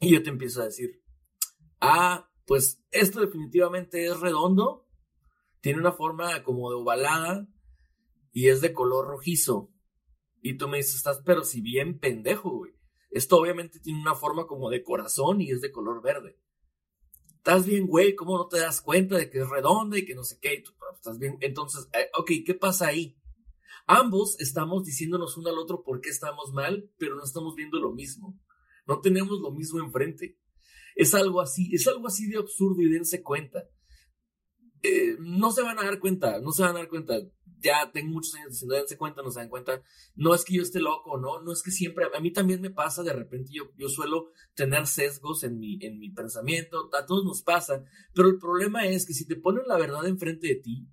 Y yo te empiezo a decir, ah, pues esto definitivamente es redondo, tiene una forma como de ovalada y es de color rojizo. Y tú me dices, estás pero si bien pendejo, güey. Esto obviamente tiene una forma como de corazón y es de color verde. Estás bien, güey, ¿cómo no te das cuenta de que es redonda y que no sé qué? Estás bien. Entonces, eh, ok, ¿qué pasa ahí? Ambos estamos diciéndonos uno al otro por qué estamos mal, pero no estamos viendo lo mismo. No tenemos lo mismo enfrente. Es algo así, es algo así de absurdo y dense cuenta. Eh, no se van a dar cuenta, no se van a dar cuenta ya tengo muchos años diciendo, dense cuenta, no se dan cuenta, no es que yo esté loco, no, no es que siempre, a mí también me pasa, de repente yo, yo suelo tener sesgos en mi, en mi pensamiento, a todos nos pasa, pero el problema es que si te ponen la verdad enfrente de ti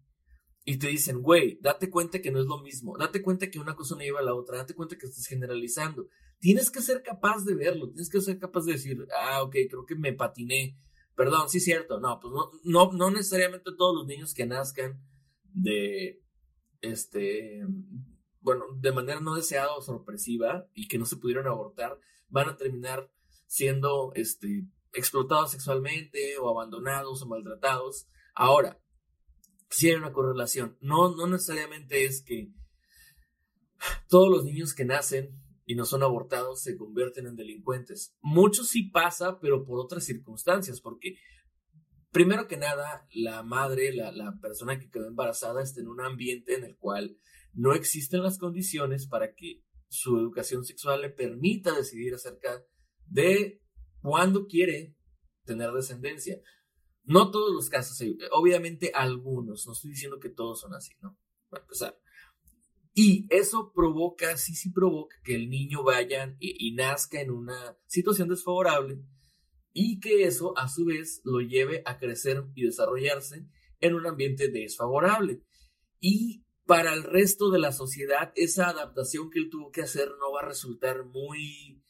y te dicen, güey, date cuenta que no es lo mismo, date cuenta que una cosa no lleva a la otra, date cuenta que estás generalizando, tienes que ser capaz de verlo, tienes que ser capaz de decir, ah, ok, creo que me patiné, perdón, sí es cierto, no, pues no, no, no necesariamente todos los niños que nazcan de este, bueno, de manera no deseada o sorpresiva y que no se pudieron abortar, van a terminar siendo este, explotados sexualmente o abandonados o maltratados. Ahora, sí hay una correlación. No, no necesariamente es que todos los niños que nacen y no son abortados se convierten en delincuentes. Muchos sí pasa, pero por otras circunstancias, porque Primero que nada, la madre, la, persona que quedó embarazada, está en un ambiente en el cual no existen las condiciones para que su educación sexual le permita decidir acerca de cuándo quiere tener descendencia. No todos los casos, eh, obviamente algunos, no estoy diciendo que todos son así, ¿no? Para empezar. Y eso provoca, sí, sí provoca que el niño vaya y nazca en una situación desfavorable y que eso a su vez lo lleve a crecer y desarrollarse en un ambiente desfavorable. Y para el resto de la sociedad, esa adaptación que él tuvo que hacer no va a resultar muy,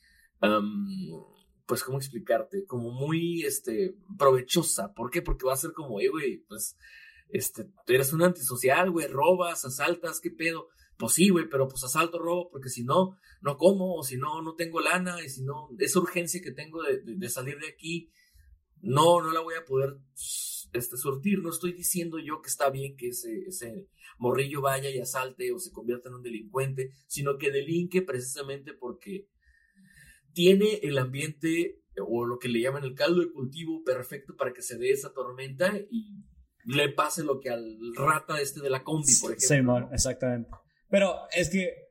pues, ¿cómo explicarte? Como muy, este, provechosa. ¿Por qué? Porque va a ser como, eh, güey, pues, este, eres un antisocial, güey, robas, asaltas, ¿qué pedo? Pues sí, güey, pero pues asalto, robo, porque si no, no como, o si no, no tengo lana, y si no, esa urgencia que tengo de, salir de aquí, no, no la voy a poder este, surtir. No estoy diciendo yo que está bien que ese, ese morrillo vaya y asalte o se convierta en un delincuente, sino que delinque precisamente porque tiene el ambiente o lo que le llaman el caldo de cultivo perfecto para que se dé esa tormenta y le pase lo que al rata este de la combi, por ejemplo. Sí, exactamente. Pero es que,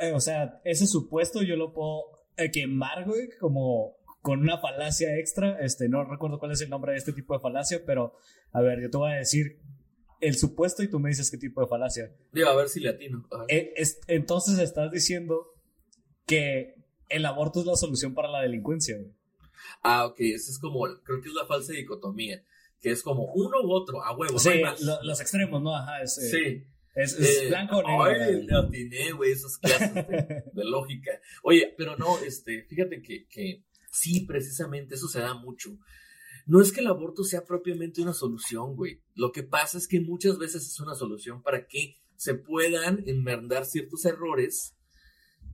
eh, o sea, ese supuesto yo lo puedo eh, quemar, güey, como con una falacia extra. Este, no recuerdo cuál es el nombre de este tipo de falacia, pero a ver, yo te voy a decir el supuesto y tú me dices qué tipo de falacia. Digo, a ver si le atino. Eh, entonces estás diciendo que el aborto es la solución para la delincuencia, güey. Ah, ok, eso es como, creo que es la falsa dicotomía, que es como uno u otro, a huevo. Sí, no lo- los extremos, ¿no? Ajá, es, eh, sí. Es, es Eh, blanco o negro. Ay, le atiné, güey, esas clases de, <laughs> de lógica. Oye, pero no, este, fíjate que, que sí, precisamente eso se da mucho. No es que el aborto sea propiamente una solución, güey. Lo que pasa es que muchas veces es una solución para que se puedan enmendar ciertos errores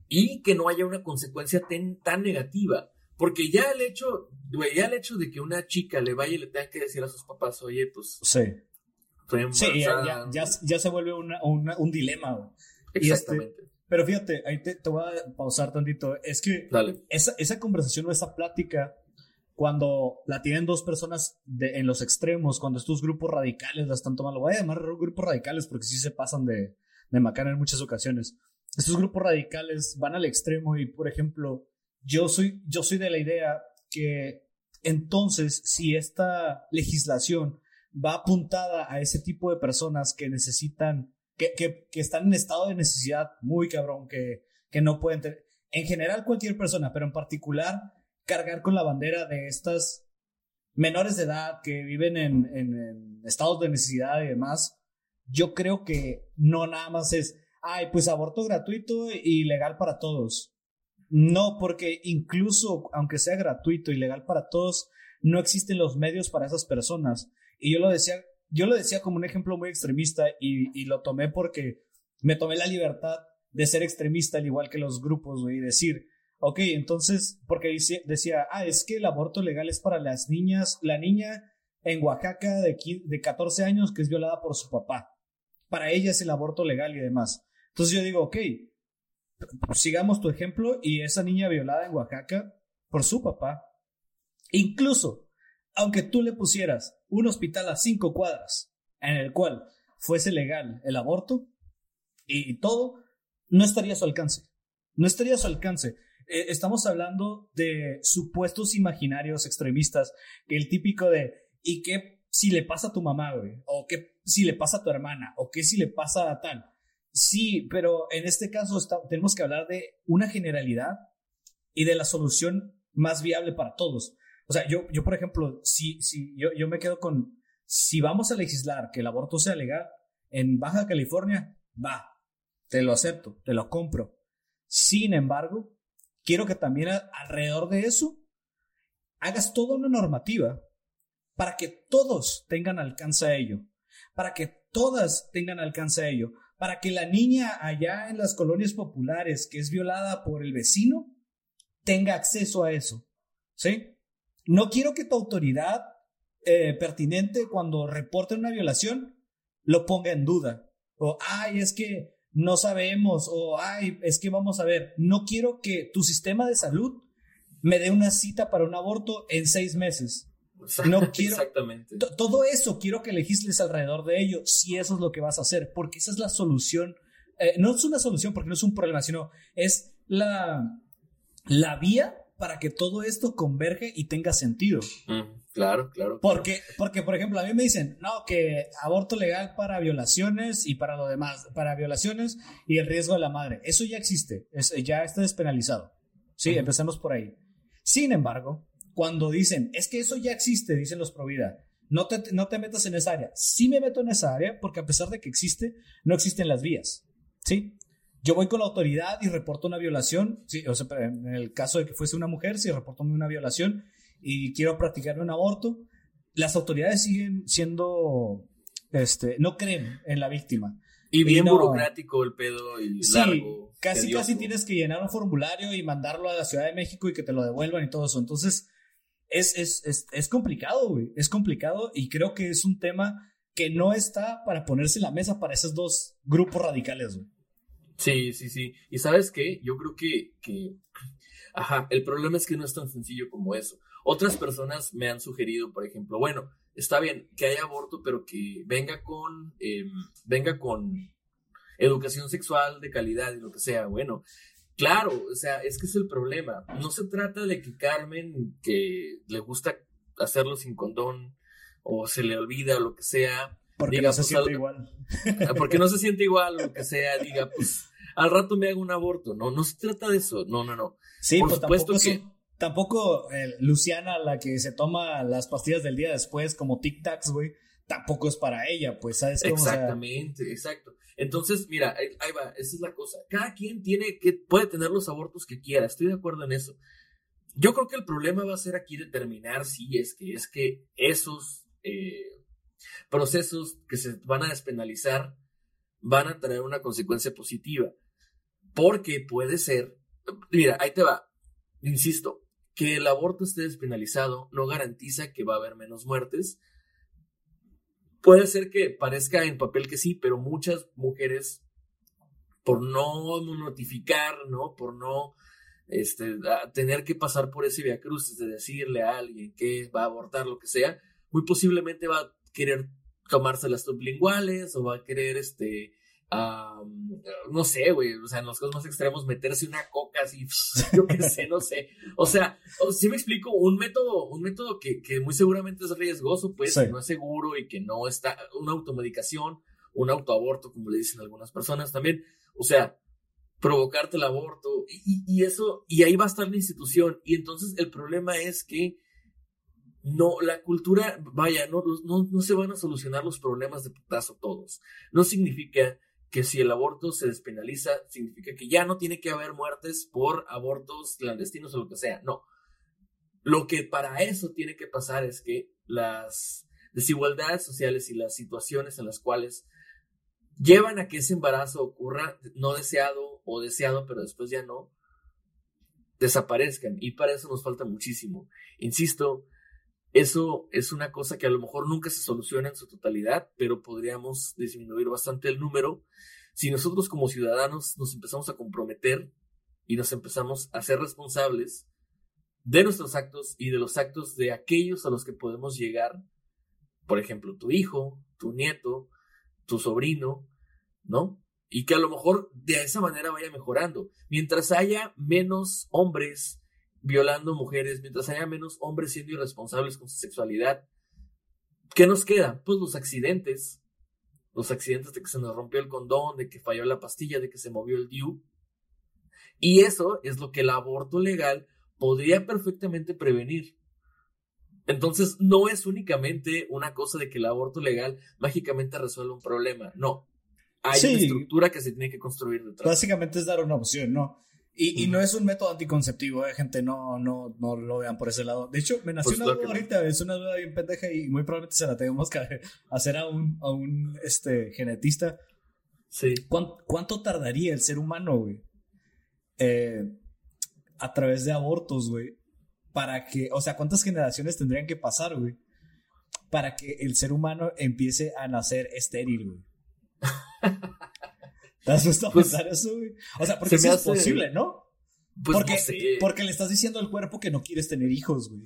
y que no haya una consecuencia ten- tan negativa. Porque ya el hecho, güey, ya el hecho de que una chica le vaya y le tenga que decir a sus papás, oye, pues Sí, estoy sí ya, embarazada". ya, ya, se vuelve una- una- un dilema, y este- Exactamente. Pero fíjate, ahí te, te voy a pausar tantito. Es que esa, esa conversación o esa plática, cuando la tienen dos personas de, en los extremos, cuando estos grupos radicales la están tomando, voy a llamar grupos radicales porque sí se pasan de, de macana en muchas ocasiones. Estos grupos radicales van al extremo y, por ejemplo, yo soy, yo soy de la idea que entonces, si esta legislación va apuntada a ese tipo de personas que necesitan, que, que, están en estado de necesidad muy cabrón, que, que no pueden tener, en general cualquier persona, pero en particular cargar con la bandera de estas menores de edad que viven en, en- en estados de necesidad y demás, yo creo que no nada más es, ay, pues aborto gratuito y legal para todos. No, porque incluso aunque sea gratuito y legal para todos, no existen los medios para esas personas. Y yo lo decía, yo lo decía como un ejemplo muy extremista y, y lo tomé porque me tomé la libertad de ser extremista al igual que los grupos, güey, y decir, ok, entonces, porque decía, ah, es que el aborto legal es para las niñas, la niña en Oaxaca de, qui- de 14 años que es violada por su papá. Para ella es el aborto legal y demás. Entonces yo digo, ok, sigamos tu ejemplo y esa niña violada en Oaxaca por su papá, incluso aunque tú le pusieras un hospital a cinco cuadras en el cual fuese legal el aborto y, todo, no estaría a su alcance. No estaría a su alcance. Eh, estamos hablando de supuestos imaginarios extremistas, el típico de, ¿y qué si le pasa a tu mamá, güey? ¿O qué si le pasa a tu hermana? ¿O qué si le pasa a tal? Sí, pero en este caso tenemos que hablar de una generalidad y de la solución más viable para todos. O sea, yo, yo por ejemplo, si, si yo, yo me quedo con, si vamos a legislar que el aborto sea legal en Baja California, va, te lo acepto, te lo compro. Sin embargo, quiero que también alrededor de eso hagas toda una normativa para que todos tengan alcance a ello, para que todas tengan alcance a ello, para que la niña allá en las colonias populares que es violada por el vecino tenga acceso a eso, ¿sí? No quiero que tu autoridad eh, pertinente cuando reporte una violación lo ponga en duda. O, ay, es que no sabemos. O, ay, es que vamos a ver. No quiero que tu sistema de salud me dé una cita para un aborto en seis meses. No quiero- Exactamente. To- Todo eso quiero que legisles alrededor de ello, si eso es lo que vas a hacer, porque esa es la solución. Eh, no es una solución porque no es un problema, sino es la, la vía para que todo esto converge y tenga sentido. Mm, claro, claro. Porque, porque, por ejemplo, a mí me dicen, no, que aborto legal para violaciones y para lo demás, para violaciones y el riesgo de la madre. Eso ya existe, es- ya está despenalizado. Sí, empecemos por ahí. Sin embargo, cuando dicen, es que eso ya existe, dicen los pro vida, no te, no te metas en esa área. Sí me meto en esa área porque a pesar de que existe, no existen las vías. ¿Sí? Yo voy con la autoridad y reporto una violación, sí, o sea, en el caso de que fuese una mujer, si reporto una violación y quiero practicarme un aborto, las autoridades siguen siendo, este, no creen en la víctima. Y bien no- burocrático el pedo y Sí, largo. casi tedioso. casi tienes que llenar un formulario y mandarlo a la Ciudad de México y que te lo devuelvan y todo eso. Entonces, es, es, es, es complicado, güey. Es complicado y creo que es un tema que no está para ponerse en la mesa para esos dos grupos radicales, güey. Sí, sí, sí. Y sabes qué, yo creo que, que, ajá, el problema es que no es tan sencillo como eso. Otras personas me han sugerido, por ejemplo, bueno, está bien que haya aborto, pero que venga con, em, venga con educación sexual de calidad y lo que sea. Bueno, claro, o sea, es que es el problema. No se trata de que Carmen, que le gusta hacerlo sin condón, o se le olvida o lo que sea, Porque Diga, no se pues, siente al- igual. porque no se siente <laughs> igual, lo que sea, diga, pues al rato me hago un aborto. No, no se trata de eso. No, no, no. Sí, Por pues supuesto tampoco, que- son, tampoco eh, Luciana, la que se toma las pastillas del día después, como Tic Tacs, güey, tampoco es para ella, pues, ¿sabes cómo? Exactamente, exacto. Entonces, mira, ahí, ahí, va, esa es la cosa. Cada quien tiene que, puede tener los abortos que quiera, estoy de acuerdo en eso. Yo creo que el problema va a ser aquí determinar si es que es que esos eh, procesos que se van a despenalizar van a tener una consecuencia positiva. Porque puede ser, mira, ahí te va, insisto, que el aborto esté despenalizado no garantiza que va a haber menos muertes. Puede ser que parezca en papel que sí, pero muchas mujeres, por no notificar, ¿no? Por no este, tener que pasar por ese viacrucis de decirle a alguien que va a abortar lo que sea, muy posiblemente va a querer tomarse las sublinguales o va a querer, este, no sé, güey, o sea, en los casos más extremos, meterse una coca así, <laughs> yo qué sé, no sé. O sea, si me explico, un método, un método que, que muy seguramente es riesgoso, pues, que no es seguro y que no está, una automedicación, un autoaborto, como le dicen algunas personas también. O sea, provocarte el aborto y, y, eso, y ahí va a estar la institución. Y entonces el problema es que no, la cultura, vaya, no, no, no se van a solucionar los problemas de putazo todos. No significa que si el aborto se despenaliza, significa que ya no tiene que haber muertes por abortos clandestinos o lo que sea. No. Lo que para eso tiene que pasar es que las desigualdades sociales y las situaciones en las cuales llevan a que ese embarazo ocurra no deseado o deseado, pero después ya no, desaparezcan. Y para eso nos falta muchísimo. Insisto, eso es una cosa que a lo mejor nunca se soluciona en su totalidad, pero podríamos disminuir bastante el número si nosotros como ciudadanos nos empezamos a comprometer y nos empezamos a ser responsables de nuestros actos y de los actos de aquellos a los que podemos llegar, por ejemplo, tu hijo, tu nieto, tu sobrino, ¿no? Y que a lo mejor de esa manera vaya mejorando. Mientras haya menos hombres violando mujeres, mientras haya menos hombres siendo irresponsables con su sexualidad, ¿qué nos queda? Pues los accidentes. Los accidentes de que se nos rompió el condón, de que falló la pastilla, de que se movió el DIU. Y eso es lo que el aborto legal podría perfectamente prevenir. Entonces, no es únicamente una cosa de que el aborto legal mágicamente resuelve un problema. No, hay una estructura que se tiene que construir detrás. Básicamente es dar una opción, ¿no? Y, y no es un método anticonceptivo, ¿eh? gente, no, no, no lo vean por ese lado. De hecho, me nació pues una duda ahorita, es una duda bien pendeja y muy probablemente se la tenemos que <laughs> hacer a un, a un este, genetista. Sí. ¿Cuánto, ¿Cuánto, tardaría el ser humano, güey? Eh, a través de abortos, güey. Para que, o sea, ¿cuántas generaciones tendrían que pasar, güey? Para que el ser humano empiece a nacer estéril, güey. <laughs> ¿Te has a pues, pensar eso, güey? O sea, porque es posible, ¿no? Pues porque, porque le estás diciendo al cuerpo que no quieres tener hijos, güey.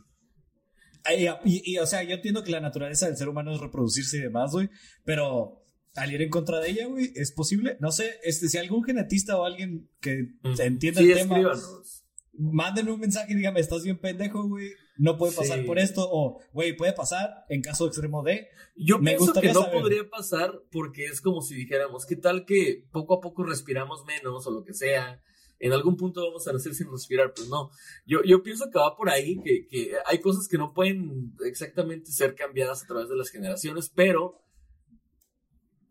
Y, o sea, yo entiendo que la naturaleza del ser humano es reproducirse y demás, güey, pero al ir en contra de ella, güey, ¿es posible? No sé, este, si algún genetista o alguien que mm. entienda el tema, mándenme un mensaje y dígame, estás bien pendejo, güey, no puede pasar por esto, o, güey, puede pasar en caso extremo de. Yo me pienso que no podría pasar porque es como si dijéramos, ¿qué tal que poco a poco respiramos menos o lo que sea? En algún punto vamos a nacer sin respirar, pues no. Yo, yo pienso que va por ahí, que, que hay cosas que no pueden exactamente ser cambiadas a través de las generaciones, pero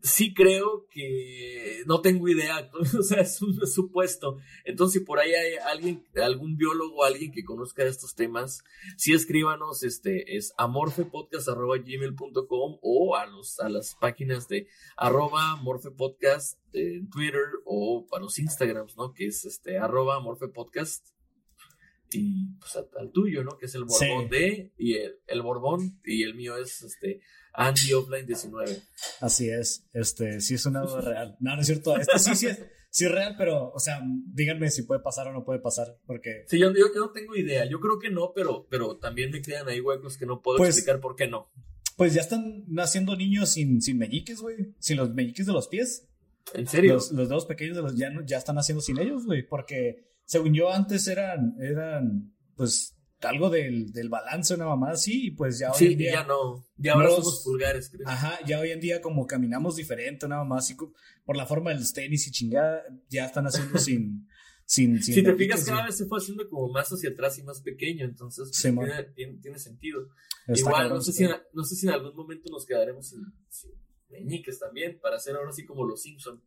sí creo que no tengo idea, <laughs> o sea, es un supuesto. Entonces, si por ahí hay alguien, algún biólogo, alguien que conozca estos temas, sí escríbanos, este, es amorfepodcast.gmail.com o a los, a las páginas de arroba morfepodcast en Twitter o para los Instagrams, ¿no? Que es este, arroba morfepodcast y pues al, tuyo, ¿no? Que es el Borbón D y el, el Borbón y el mío es este Andy Offline 19. Así es, este, sí es una duda real. No, no es cierto, este sí, sí es, sí es real, pero, o sea, díganme si puede pasar o no puede pasar, porque... Sí, yo, yo, no tengo idea, yo creo que no, pero, pero también me quedan ahí huecos que no puedo pues, explicar por qué no. Pues ya están naciendo niños sin, sin meñiques, güey, sin los meñiques de los pies. ¿En serio? Los, los dos pequeños de los ya, ya están naciendo sin ellos, güey, porque según yo antes eran, eran, pues, algo del, del balance, una mamá así, y pues ya hoy en día. ya no. Ya ahora somos pulgares, creo. Ajá, ya hoy en día como caminamos diferente, una mamá así, por la forma de los tenis y chingada, ya están haciendo <laughs> sin, Sin, sin si te fijas, cada vez se fue haciendo como más hacia atrás y más pequeño, entonces pues, Sí, tiene, tiene- tiene sentido. Está Igual, no sé, si en, no sé si en algún momento nos quedaremos sin, sin meñiques también, para hacer ahora sí como los Simpson.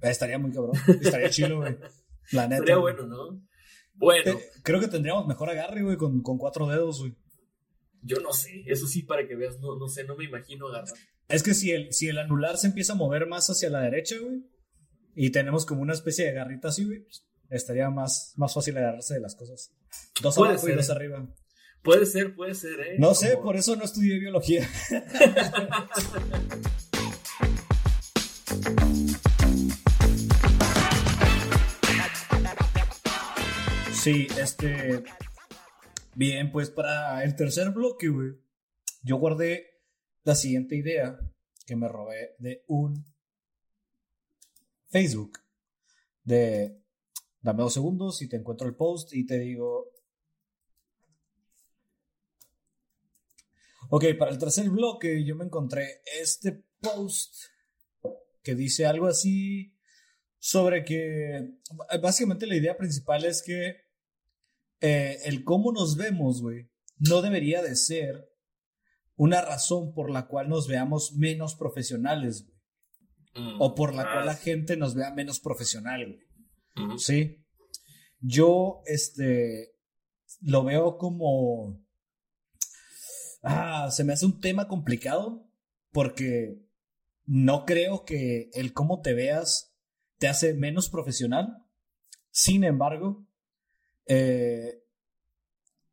Estaría muy cabrón. Estaría chido, güey. <laughs> La neta. Sería bueno, ¿no? Bueno, Eh, creo que tendríamos mejor agarre, güey, con, con cuatro dedos, güey. yo no sé, eso sí, para que veas, no, no sé, no me imagino agarrar. Es que si el, si el anular se empieza a mover más hacia la derecha, güey, y tenemos como una especie de garrita así, güey, estaría más, más fácil agarrarse de las cosas. Dos Puede abajo y dos arriba. Puede ser, puede ser, ¿eh? No sé, Como- por eso no estudié biología. <laughs> Sí, este. Bien, pues para el tercer bloque, güey, yo guardé la siguiente idea que me robé de un Facebook. De. Dame dos segundos y te encuentro el post y te digo. Ok, para el tercer bloque yo me encontré este post que dice algo así sobre que básicamente la idea principal es que eh, el cómo nos vemos, güey, no debería de ser una razón por la cual nos veamos menos profesionales, güey, Mm. o por la Ah, cual la gente nos vea menos profesional, güey. Sí. Yo, este, lo veo como... Ah, se me hace un tema complicado porque no creo que el cómo te veas te hace menos profesional. Sin embargo, eh,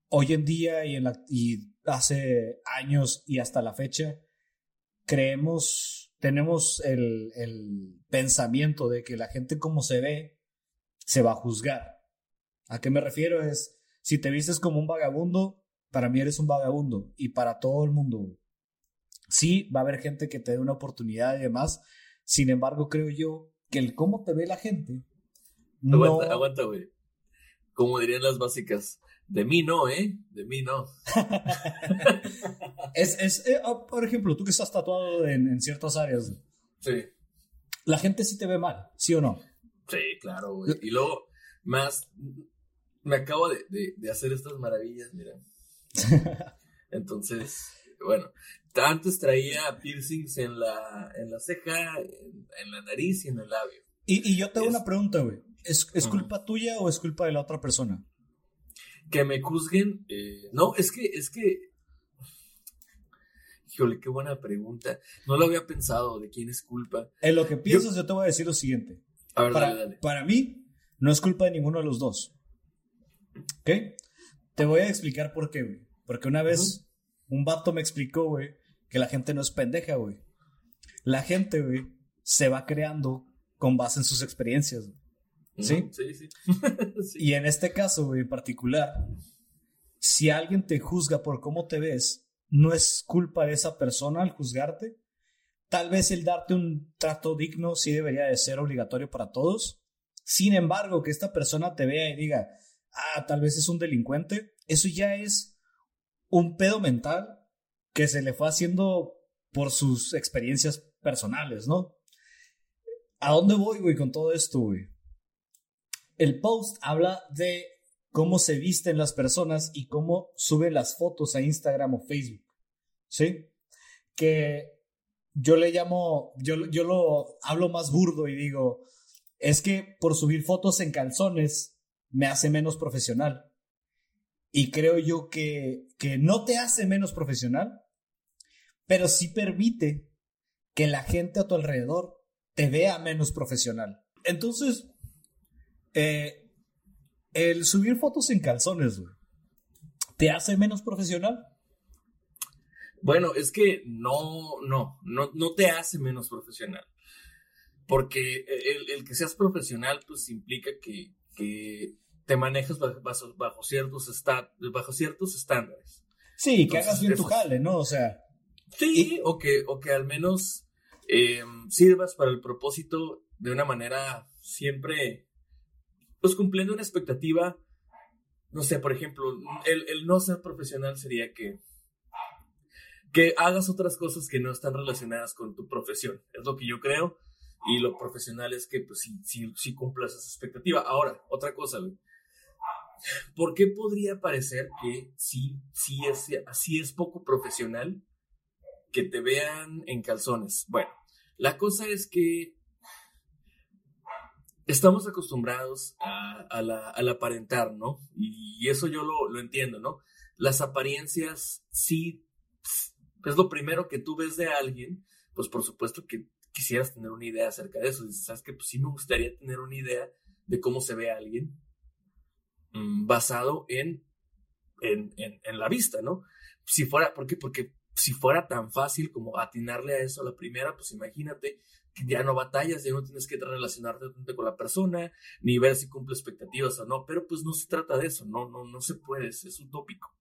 hoy en día y, en la- y hace años y hasta la fecha, creemos, tenemos el, el pensamiento de que la gente como se ve se va a juzgar. ¿A qué me refiero? Es, si te vistes como un vagabundo, para mí eres un vagabundo y para todo el mundo. Sí, va a haber gente que te dé una oportunidad y demás. Sin embargo, creo yo que el cómo te ve la gente no, Aguanta, aguanta, güey. Como dirían las básicas, de mí no, ¿eh? De mí no. <laughs> es, es eh, oh, por ejemplo, tú que estás tatuado en, en ciertas áreas, Sí. la gente sí te ve mal, ¿sí o no? Sí, claro, güey. Y luego, más, me acabo de, de- de hacer estas maravillas, mira. <laughs> Entonces, bueno, antes traía piercings en la, en la ceja, en, en la nariz y en el labio. Y, y yo te hago Es- una pregunta, güey. ¿Es, es culpa tuya o es culpa de la otra persona? Que me juzguen, eh, no, es que, es que, híjole, qué buena pregunta. No lo había pensado de quién es culpa. En lo que piensas, yo te voy a decir lo siguiente. A ver, para, dale, dale. para mí, no es culpa de ninguno de los dos. ¿Ok? Te voy a explicar por qué, güey. Porque una vez un vato me explicó, güey, que la gente no es pendeja, güey. La gente, güey, se va creando con base en sus experiencias. güey. ¿Sí? Sí, sí. <laughs> Sí. Y en este caso, güey, en particular, si alguien te juzga por cómo te ves, no es culpa de esa persona al juzgarte. Tal vez el darte un trato digno sí debería de ser obligatorio para todos. Sin embargo, que esta persona te vea y diga, ah, tal vez es un delincuente, eso ya es un pedo mental que se le fue haciendo por sus experiencias personales, ¿no? ¿A dónde voy, güey, con todo esto, güey? El post habla de cómo se visten las personas y cómo suben las fotos a Instagram o Facebook. ¿Sí? Que yo le llamo, yo, yo lo hablo más burdo y digo, es que por subir fotos en calzones me hace menos profesional. Y creo yo que, que no te hace menos profesional, pero sí permite que la gente a tu alrededor te vea menos profesional. Entonces, eh, el subir fotos en calzones, güey, ¿te hace menos profesional? Bueno, es que no, no, no, no te hace menos profesional. Porque el, el que seas profesional, pues implica que, que te manejas bajo, bajo- ciertos bajo ciertos estándares. Sí, que hagas bien tu jale, ¿no? O sea, Sí, o que, o que al menos eh, sirvas para el propósito de una manera siempre, pues cumpliendo una expectativa. No sé, por ejemplo, el, el no ser profesional sería que, que hagas otras cosas que no están relacionadas con tu profesión. Es lo que yo creo. Y lo profesional es que, pues, sí, sí, sí cumplas esa expectativa. Ahora, otra cosa, güey. ¿Por qué podría parecer que sí, sí es, así es poco profesional que te vean en calzones? Bueno, la cosa es que estamos acostumbrados a, al aparentar, ¿no? Y, eso yo lo, lo, entiendo, ¿no? Las apariencias sí es lo primero que tú ves de alguien, pues por supuesto que quisieras tener una idea acerca de eso. Dices, ¿sabes qué? Pues sí me gustaría tener una idea de cómo se ve a alguien mm, basado en, en, en, la vista, ¿no? Si fuera, ¿por qué? Porque si fuera tan fácil como atinarle a eso a la primera, pues imagínate ya no batallas, ya no tienes que relacionarte con la persona, ni ver si cumple expectativas o no, pero pues no se trata de eso, no, no, no se puede, es utópico.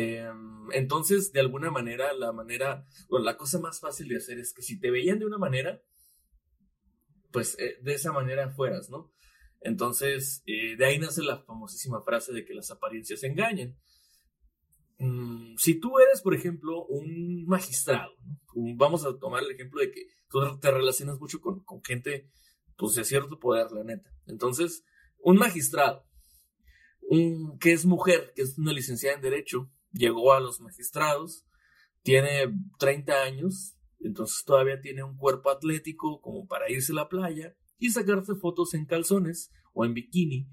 Em, entonces, de alguna manera, la manera, bueno, la cosa más fácil de hacer es que si te veían de una manera, pues eh, de esa manera fueras, ¿no? Entonces, eh, de ahí nace la famosísima frase de que las apariencias engañan. Mm, si tú eres, por ejemplo, un magistrado, vamos a tomar el ejemplo de que tú te relacionas mucho con, con gente, pues de cierto poder, la neta. Entonces, un magistrado, un, que es mujer, que es una licenciada en Derecho, llegó a los magistrados, tiene 30 años, entonces todavía tiene un cuerpo atlético como para irse a la playa y sacarse fotos en calzones o en bikini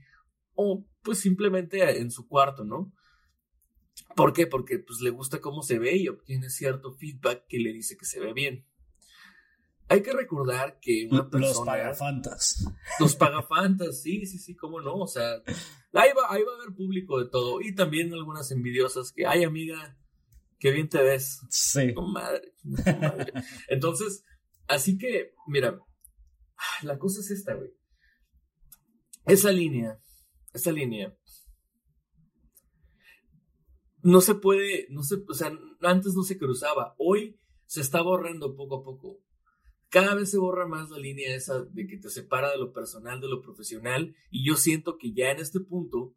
o pues simplemente en su cuarto, ¿no? ¿Por qué? Porque pues le gusta cómo se ve y obtiene cierto feedback que le dice que se ve bien. Hay que recordar que una persona... Los pagafantas. Los pagafantas, sí, sí, sí, cómo no. O sea, ahí va, ahí va a haber público de todo. Y también algunas envidiosas que, ay, amiga, qué bien te ves. Sí. Madre, madre. Entonces, así que, mira, la cosa es esta, güey. Esa línea, esa línea. No se puede, no se, o sea, antes no se cruzaba. Hoy se está borrando poco a poco cada vez se borra más la línea esa de que te separa de lo personal, de lo profesional, y yo siento que ya en este punto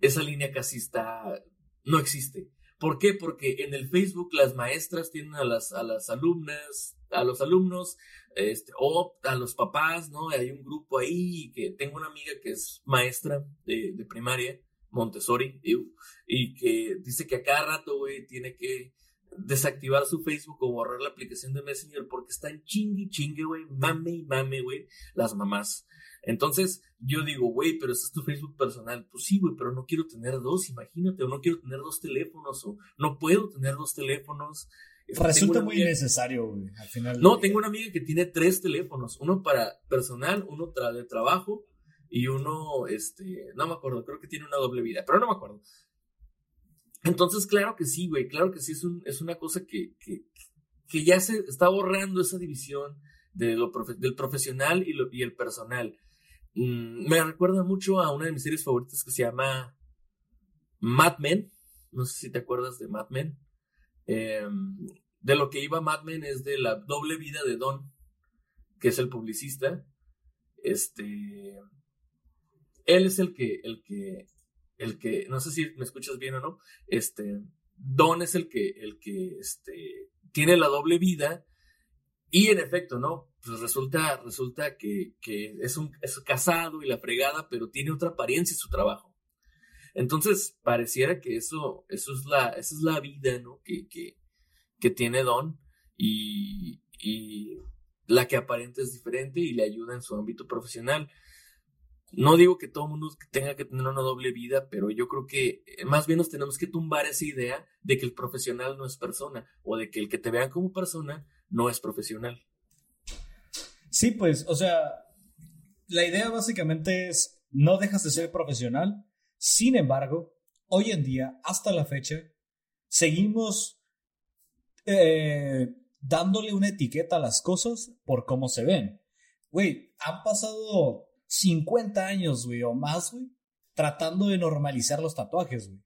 esa línea casi está, no existe. ¿Por qué? Porque en el Facebook las maestras tienen a las, a las alumnas, a los alumnos, este, o a los papás, ¿no? Hay un grupo ahí que tengo una amiga que es maestra de, de primaria, Montessori, y que dice que a cada rato, güey, tiene que desactivar su Facebook o borrar la aplicación de Messenger porque están chingue chingue, güey, mame y mame, güey, las mamás. Entonces, yo digo, güey, pero ese es tu Facebook personal. Pues sí, güey, pero no quiero tener dos, imagínate, o no quiero tener dos teléfonos, o no puedo tener dos teléfonos. Resulta muy necesario, güey, al final. No, tengo una amiga que tiene tres teléfonos, uno para personal, uno de trabajo y uno, este, no me acuerdo, creo que tiene una doble vida, pero no me acuerdo. Entonces, claro que sí, güey, claro que sí, es, un, es una cosa que, que, que, ya se está borrando esa división de lo del profesional y, lo, y el personal. Mm, me recuerda mucho a una de mis series favoritas que se llama Mad Men. No sé si te acuerdas de Mad Men. Em, de lo que iba Mad Men es de la doble vida de Don, que es el publicista. Este. Él es el que, el que el que, no sé si me escuchas bien o no, este, Don es el que, el que, este, tiene la doble vida y en efecto, ¿no? Pues resulta, resulta que, es un casado y la fregada, pero tiene otra apariencia en su trabajo. Entonces, pareciera que eso, eso es la, vida, ¿no? Que, tiene Don y la que aparenta es diferente y le ayuda en su ámbito profesional. No digo que todo el mundo tenga que tener una doble vida, pero yo creo que eh, más bien nos tenemos que tumbar esa idea de que el profesional no es persona o de que el que te vean como persona no es profesional. Sí, pues, o sea, la idea básicamente es no dejas de ser profesional. Sin embargo, hoy en día, hasta la fecha, seguimos eh, dándole una etiqueta a las cosas por cómo se ven. Güey, han pasado 50 años, güey, o más, güey, tratando de normalizar los tatuajes, güey.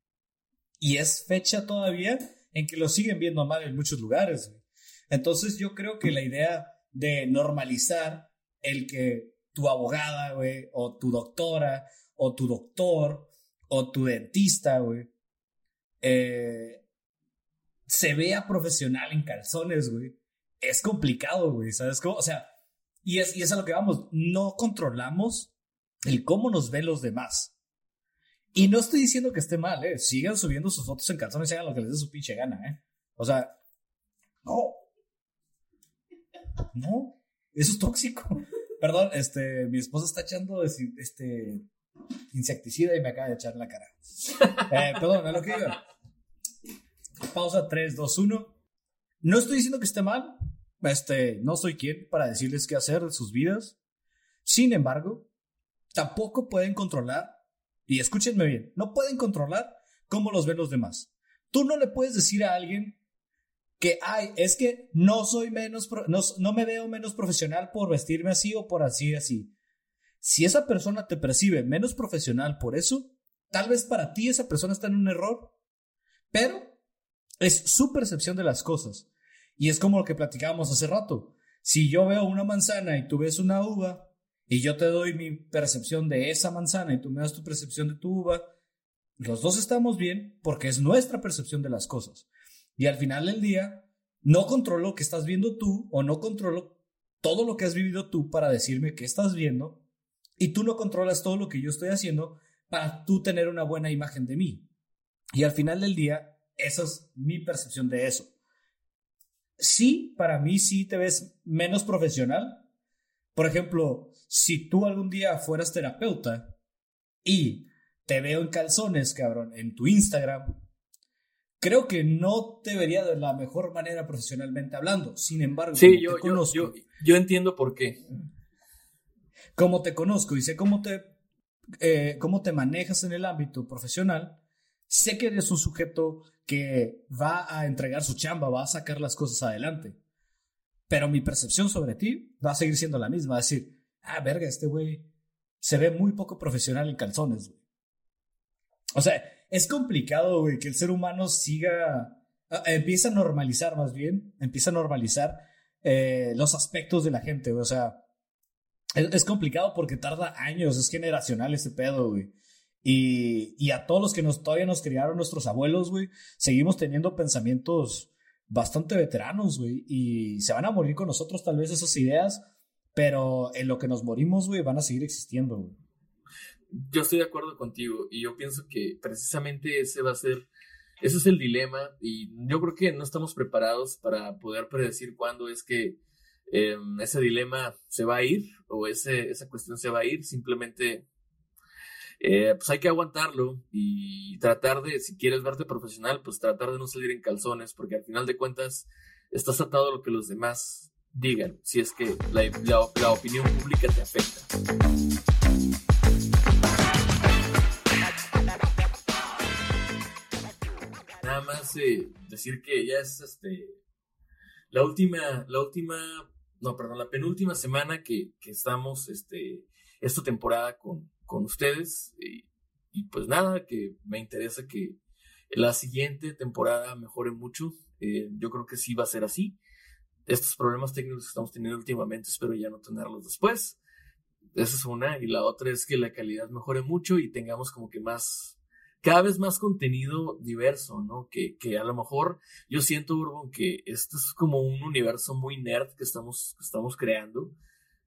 Y es fecha todavía en que lo siguen viendo mal en muchos lugares, güey. Entonces yo creo que la idea de normalizar el que tu abogada, güey, o tu doctora, o tu doctor, o tu dentista, güey, eh, se vea profesional en calzones, güey, es complicado, güey, ¿sabes cómo? O sea, Y es, y es a lo que vamos, no controlamos el cómo nos ven los demás. Y no estoy diciendo que esté mal, ¿eh? Sigan subiendo sus fotos en calzones y hagan lo que les dé su pinche gana, ¿eh? O sea, no. No. Eso es tóxico. <laughs> Perdón, este, mi esposa está echando este insecticida y me acaba de echar la cara. <laughs> Eh, perdón, es lo que digo. Pausa 3, 2, 1. No estoy diciendo que esté mal. Este, no soy quien para decirles qué hacer de sus vidas. Sin embargo, tampoco pueden controlar, y escúchenme bien, no pueden controlar cómo los ven los demás. Tú no le puedes decir a alguien que, ay, es que no soy menos, no, me veo menos profesional por vestirme así o por así, así. Si esa persona te percibe menos profesional por eso, tal vez para ti esa persona está en un error, pero es su percepción de las cosas. Y es como lo que platicábamos hace rato. Si yo veo una manzana y tú ves una uva, y yo te doy mi percepción de esa manzana y tú me das tu percepción de tu uva, los dos estamos bien porque es nuestra percepción de las cosas. Y al final del día, no controlo lo que estás viendo tú o no controlo todo lo que has vivido tú para decirme qué estás viendo y tú no controlas todo lo que yo estoy haciendo para tú tener una buena imagen de mí. Y al final del día, esa es mi percepción de eso. Sí, para mí sí te ves menos profesional. Por ejemplo, si tú algún día fueras terapeuta y te veo en calzones, cabrón, en tu Instagram, creo que no te vería de la mejor manera profesionalmente hablando. Sin embargo, sí, yo, yo, entiendo por qué. Como te conozco y sé cómo te, eh, cómo te manejas en el ámbito profesional, sé que eres un sujeto que va a entregar su chamba, va a sacar las cosas adelante. Pero mi percepción sobre ti va a seguir siendo la misma. Es decir, ah, verga, este güey se ve muy poco profesional en calzones. O sea, es complicado, güey, que el ser humano siga, empieza a normalizar más bien, empieza a normalizar eh, los aspectos de la gente, güey. O sea, es, es, complicado porque tarda años, es generacional ese pedo, güey. Y, a todos los que nos, todavía nos criaron nuestros abuelos, güey, seguimos teniendo pensamientos bastante veteranos, güey, y se van a morir con nosotros tal vez esas ideas, pero en lo que nos morimos, güey, van a seguir existiendo, güey. Yo estoy de acuerdo contigo y yo pienso que precisamente ese va a ser, ese es el dilema y yo creo que no estamos preparados para poder predecir cuándo es que em, ese dilema se va a ir o ese, esa cuestión se va a ir, simplemente eh, pues hay que aguantarlo y tratar de, si quieres verte profesional, pues tratar de no salir en calzones, porque al final de cuentas estás atado a lo que los demás digan, si es que la, la, opinión pública te afecta. Nada más eh, decir que ya es este la última, la última, no, perdón, la penúltima semana que, que estamos este, esta temporada con, con ustedes. Y, pues nada, que me interesa que la siguiente temporada mejore mucho. Eh, yo creo que sí va a ser así. Estos problemas técnicos que estamos teniendo últimamente, espero ya no tenerlos después. Esa es una. Y la otra es que la calidad mejore mucho y tengamos como que más, cada vez más contenido diverso, ¿no? Que, que a lo mejor yo siento, Bourbon, que esto es como un universo muy nerd que estamos, que estamos creando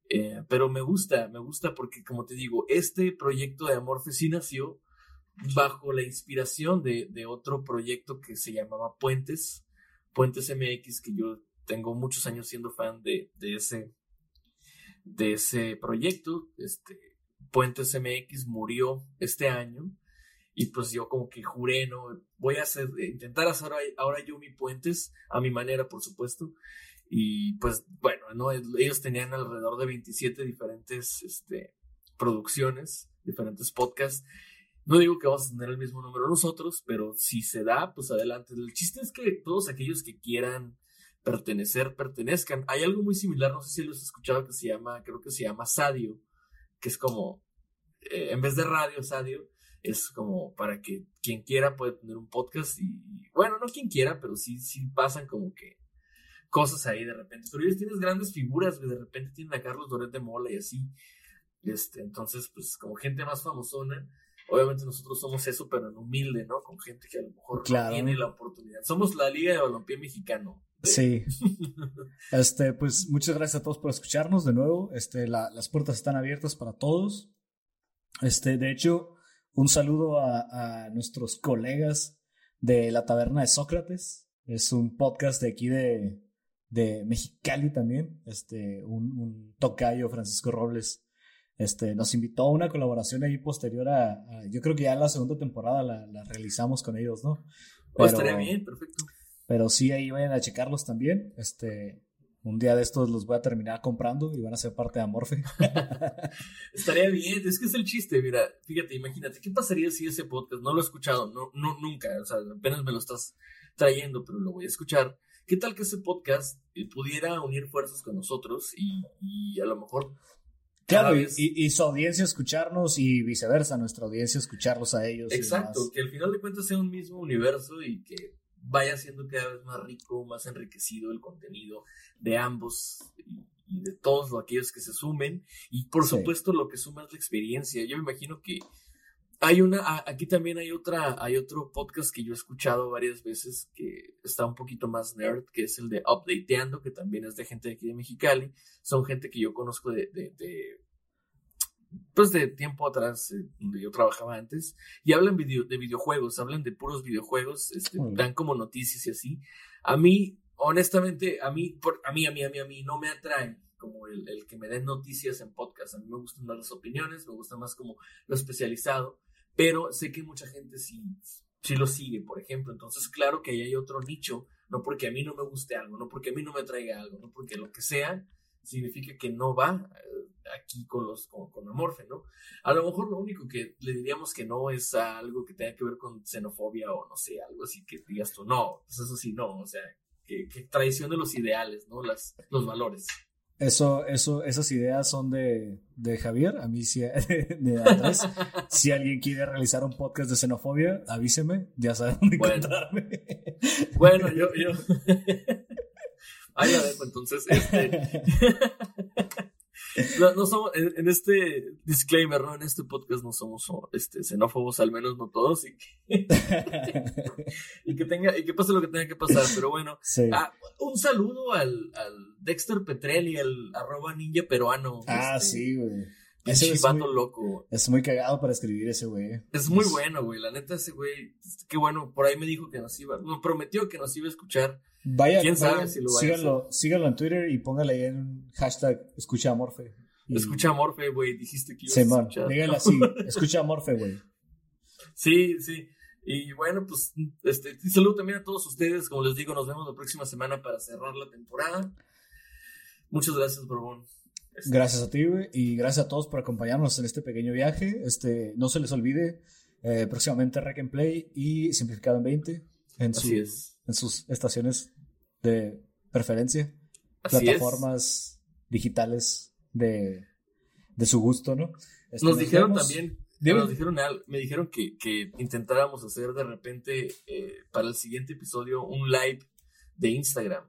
eh, pero me gusta, me gusta porque, como te digo, este proyecto de Amorfe sí nació bajo la inspiración de, otro proyecto que se llamaba Puentes, Puentes MX, que yo tengo muchos años siendo fan de, ese, de ese proyecto. Este, Puentes MX murió este año y pues yo como que juré, ¿no? Voy a hacer, intentar hacer ahora yo mi Puentes, a mi manera, por supuesto. Y pues bueno, ¿no? ellos tenían alrededor de 27 diferentes este, producciones, diferentes podcasts. No digo que vamos a tener el mismo número nosotros, pero si se da, pues adelante. El chiste es que todos aquellos que quieran pertenecer, pertenezcan. Hay algo muy similar, no sé si lo has escuchado, que se llama, creo que se llama Sadio, que es como, eh, en vez de radio, Sadio, es como para que quien quiera puede tener un podcast y, bueno, no quien quiera, pero sí, sí pasan como que cosas ahí de repente. Pero ellos tienes grandes figuras, de repente tienen a Carlos Doret de Mola y así. Este, entonces, pues como gente más famosona, obviamente nosotros somos eso, pero en humilde, ¿no? Con gente que a lo mejor no tiene la oportunidad. Somos la Liga de Balompié Mexicano, Sí. <laughs> Este, pues muchas gracias a todos por escucharnos de nuevo. Este, las puertas están abiertas para todos. Este, de hecho, un saludo a, nuestros colegas de la Taberna de Sócrates. Es un podcast de aquí de, de Mexicali también. Este, un, un tocayo, Francisco Robles, este, nos invitó a una colaboración ahí posterior a, yo creo que ya la segunda temporada la, realizamos con ellos, ¿no? Pero, estaría bien, perfecto. Pero sí, ahí vayan a checarlos también. Este, un día de estos los voy a terminar comprando y van a ser parte de Amorfe. <laughs> estaría bien, es que es el chiste, mira, fíjate, imagínate, ¿qué pasaría si ese podcast, no lo he escuchado, no, no, nunca, o sea, apenas me lo estás trayendo, pero lo voy a escuchar. ¿Qué tal que ese podcast eh, pudiera unir fuerzas con nosotros y, y a lo mejor Claro, y, su audiencia escucharnos y viceversa, nuestra audiencia escucharlos a ellos. Exacto, que al final de cuentas sea un mismo universo y que vaya siendo cada vez más rico, más enriquecido el contenido de ambos y, de todos aquellos que se sumen. Y por supuesto lo que suma es la experiencia. Yo me imagino que hay una, aquí también hay otra, hay otro podcast que yo he escuchado varias veces que está un poquito más nerd, que es el de Updateando, que también es de gente de aquí de Mexicali. Son gente que yo conozco de, de, pues de tiempo atrás, eh, donde yo trabajaba antes, y hablan video, de videojuegos, hablan de puros videojuegos, este, dan como noticias y así. A mí, honestamente, a mí, por, a mí, a mí, a mí, a mí, no me atraen como el, el que me den noticias en podcast. A mí me gustan más las opiniones, me gusta más como lo especializado pero sé que mucha gente sí, sí lo sigue, por ejemplo. Entonces, claro que ahí hay otro nicho, no porque a mí no me guste algo, no porque a mí no me traiga algo, no porque lo que sea significa que no va eh, aquí con los con, con Amorfe, ¿no? A lo mejor lo único que le diríamos que no es algo que tenga que ver con xenofobia o no sé, algo así que digas tú, no, pues eso sí, no, o sea, que, que traicione los ideales, ¿no? Las, los valores. Eso, eso, esas ideas son de, de Javier, a mí sí, <laughs> de Andrés. si alguien quiere realizar un podcast de xenofobia, avíseme, ya saben dónde encontrarme. bueno, yo, yo. Ahí la dejo, entonces. Este... <laughs> No, somos, en, este disclaimer, ¿no? En este podcast no somos este, xenófobos, al menos no todos, y que, <laughs> y que tenga, y que pase lo que tenga que pasar, pero bueno. Ah, un saludo al, al Dexter Petrelli, el arroba ninja peruano. Ah, este, sí, güey. Ese es muy, loco. Es muy cagado para escribir ese güey. Es muy bueno, güey. La neta, ese güey, qué bueno. Por ahí me dijo que nos iba, nos prometió que nos iba a escuchar. Vaya, quién sabe si lo va síganlo, síganlo en Twitter y póngale ahí en hashtag escucha Amorfe. Escucha Amorfe, güey. Dijiste que ibas a escuchar. Dígale así, <laughs> escucha Amorfe, güey. Sí, sí. Y bueno, pues este, saludo también a todos ustedes. Como les digo, nos vemos la próxima semana para cerrar la temporada. Muchas gracias, Borbón. Gracias a ti, güey, y gracias a todos por acompañarnos en este pequeño viaje. Este, no se les olvide, eh, próximamente Rack and Play y Simplificado en 20 en, en sus estaciones de preferencia, plataformas digitales de, de, su gusto, ¿no? Este, nos, dijeron también, nos dijeron, me dijeron que, que intentáramos hacer de repente eh, para el siguiente episodio un live de Instagram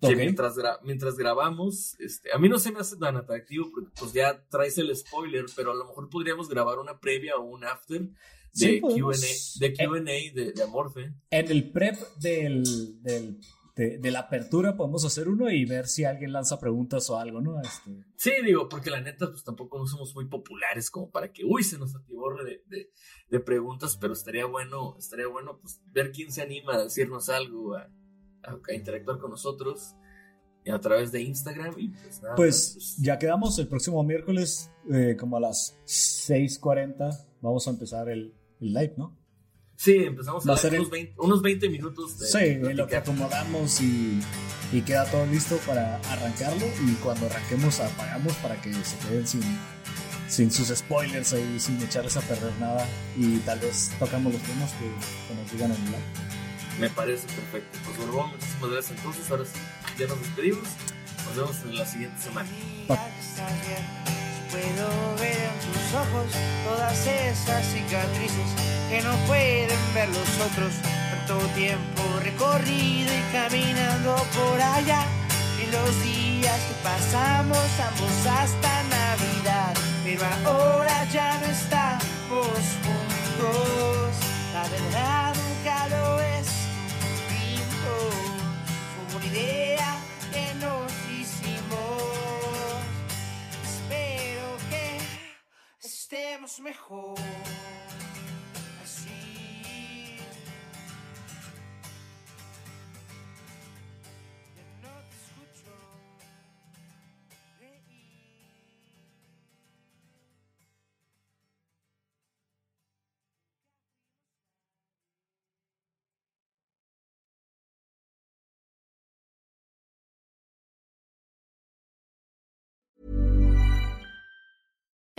que mientras, mientras grabamos, este, a mí no se me hace tan atractivo porque pues ya traes el spoiler, pero a lo mejor podríamos grabar una previa o un after de Q&A de, de, de, Amorfe. En el prep del, del de, la apertura podemos hacer uno y ver si alguien lanza preguntas o algo, ¿no? Este... Sí, digo, porque la neta, pues tampoco no somos muy populares como para que, uy, se nos atiborre de, de, de preguntas, pero estaría bueno, estaría bueno, pues, ver quién se anima a decirnos algo, a, a, interactuar con nosotros a través de Instagram. Y pues, nada, pues, pues, ya quedamos el próximo miércoles, eh, como a las 6:40, vamos a empezar el, el live, ¿no? Sí, empezamos a, hacer unos, 20, unos 20 minutos. De, sí, lo que acomodamos y, y, queda todo listo para arrancarlo. Y cuando arranquemos, apagamos para que se queden sin, sin sus spoilers ahí, sin echarles a perder nada. Y tal vez tocamos los temas que, que nos digan en el live. Me parece perfecto. Pues bueno, muchísimas gracias entonces. Ahora ya nos despedimos. Nos vemos en la siguiente semana. Y los días que pasamos ambos hasta Navidad. Pero ahora ya no estamos juntos. La verdad idea que nos hicimos. Espero que estemos mejor.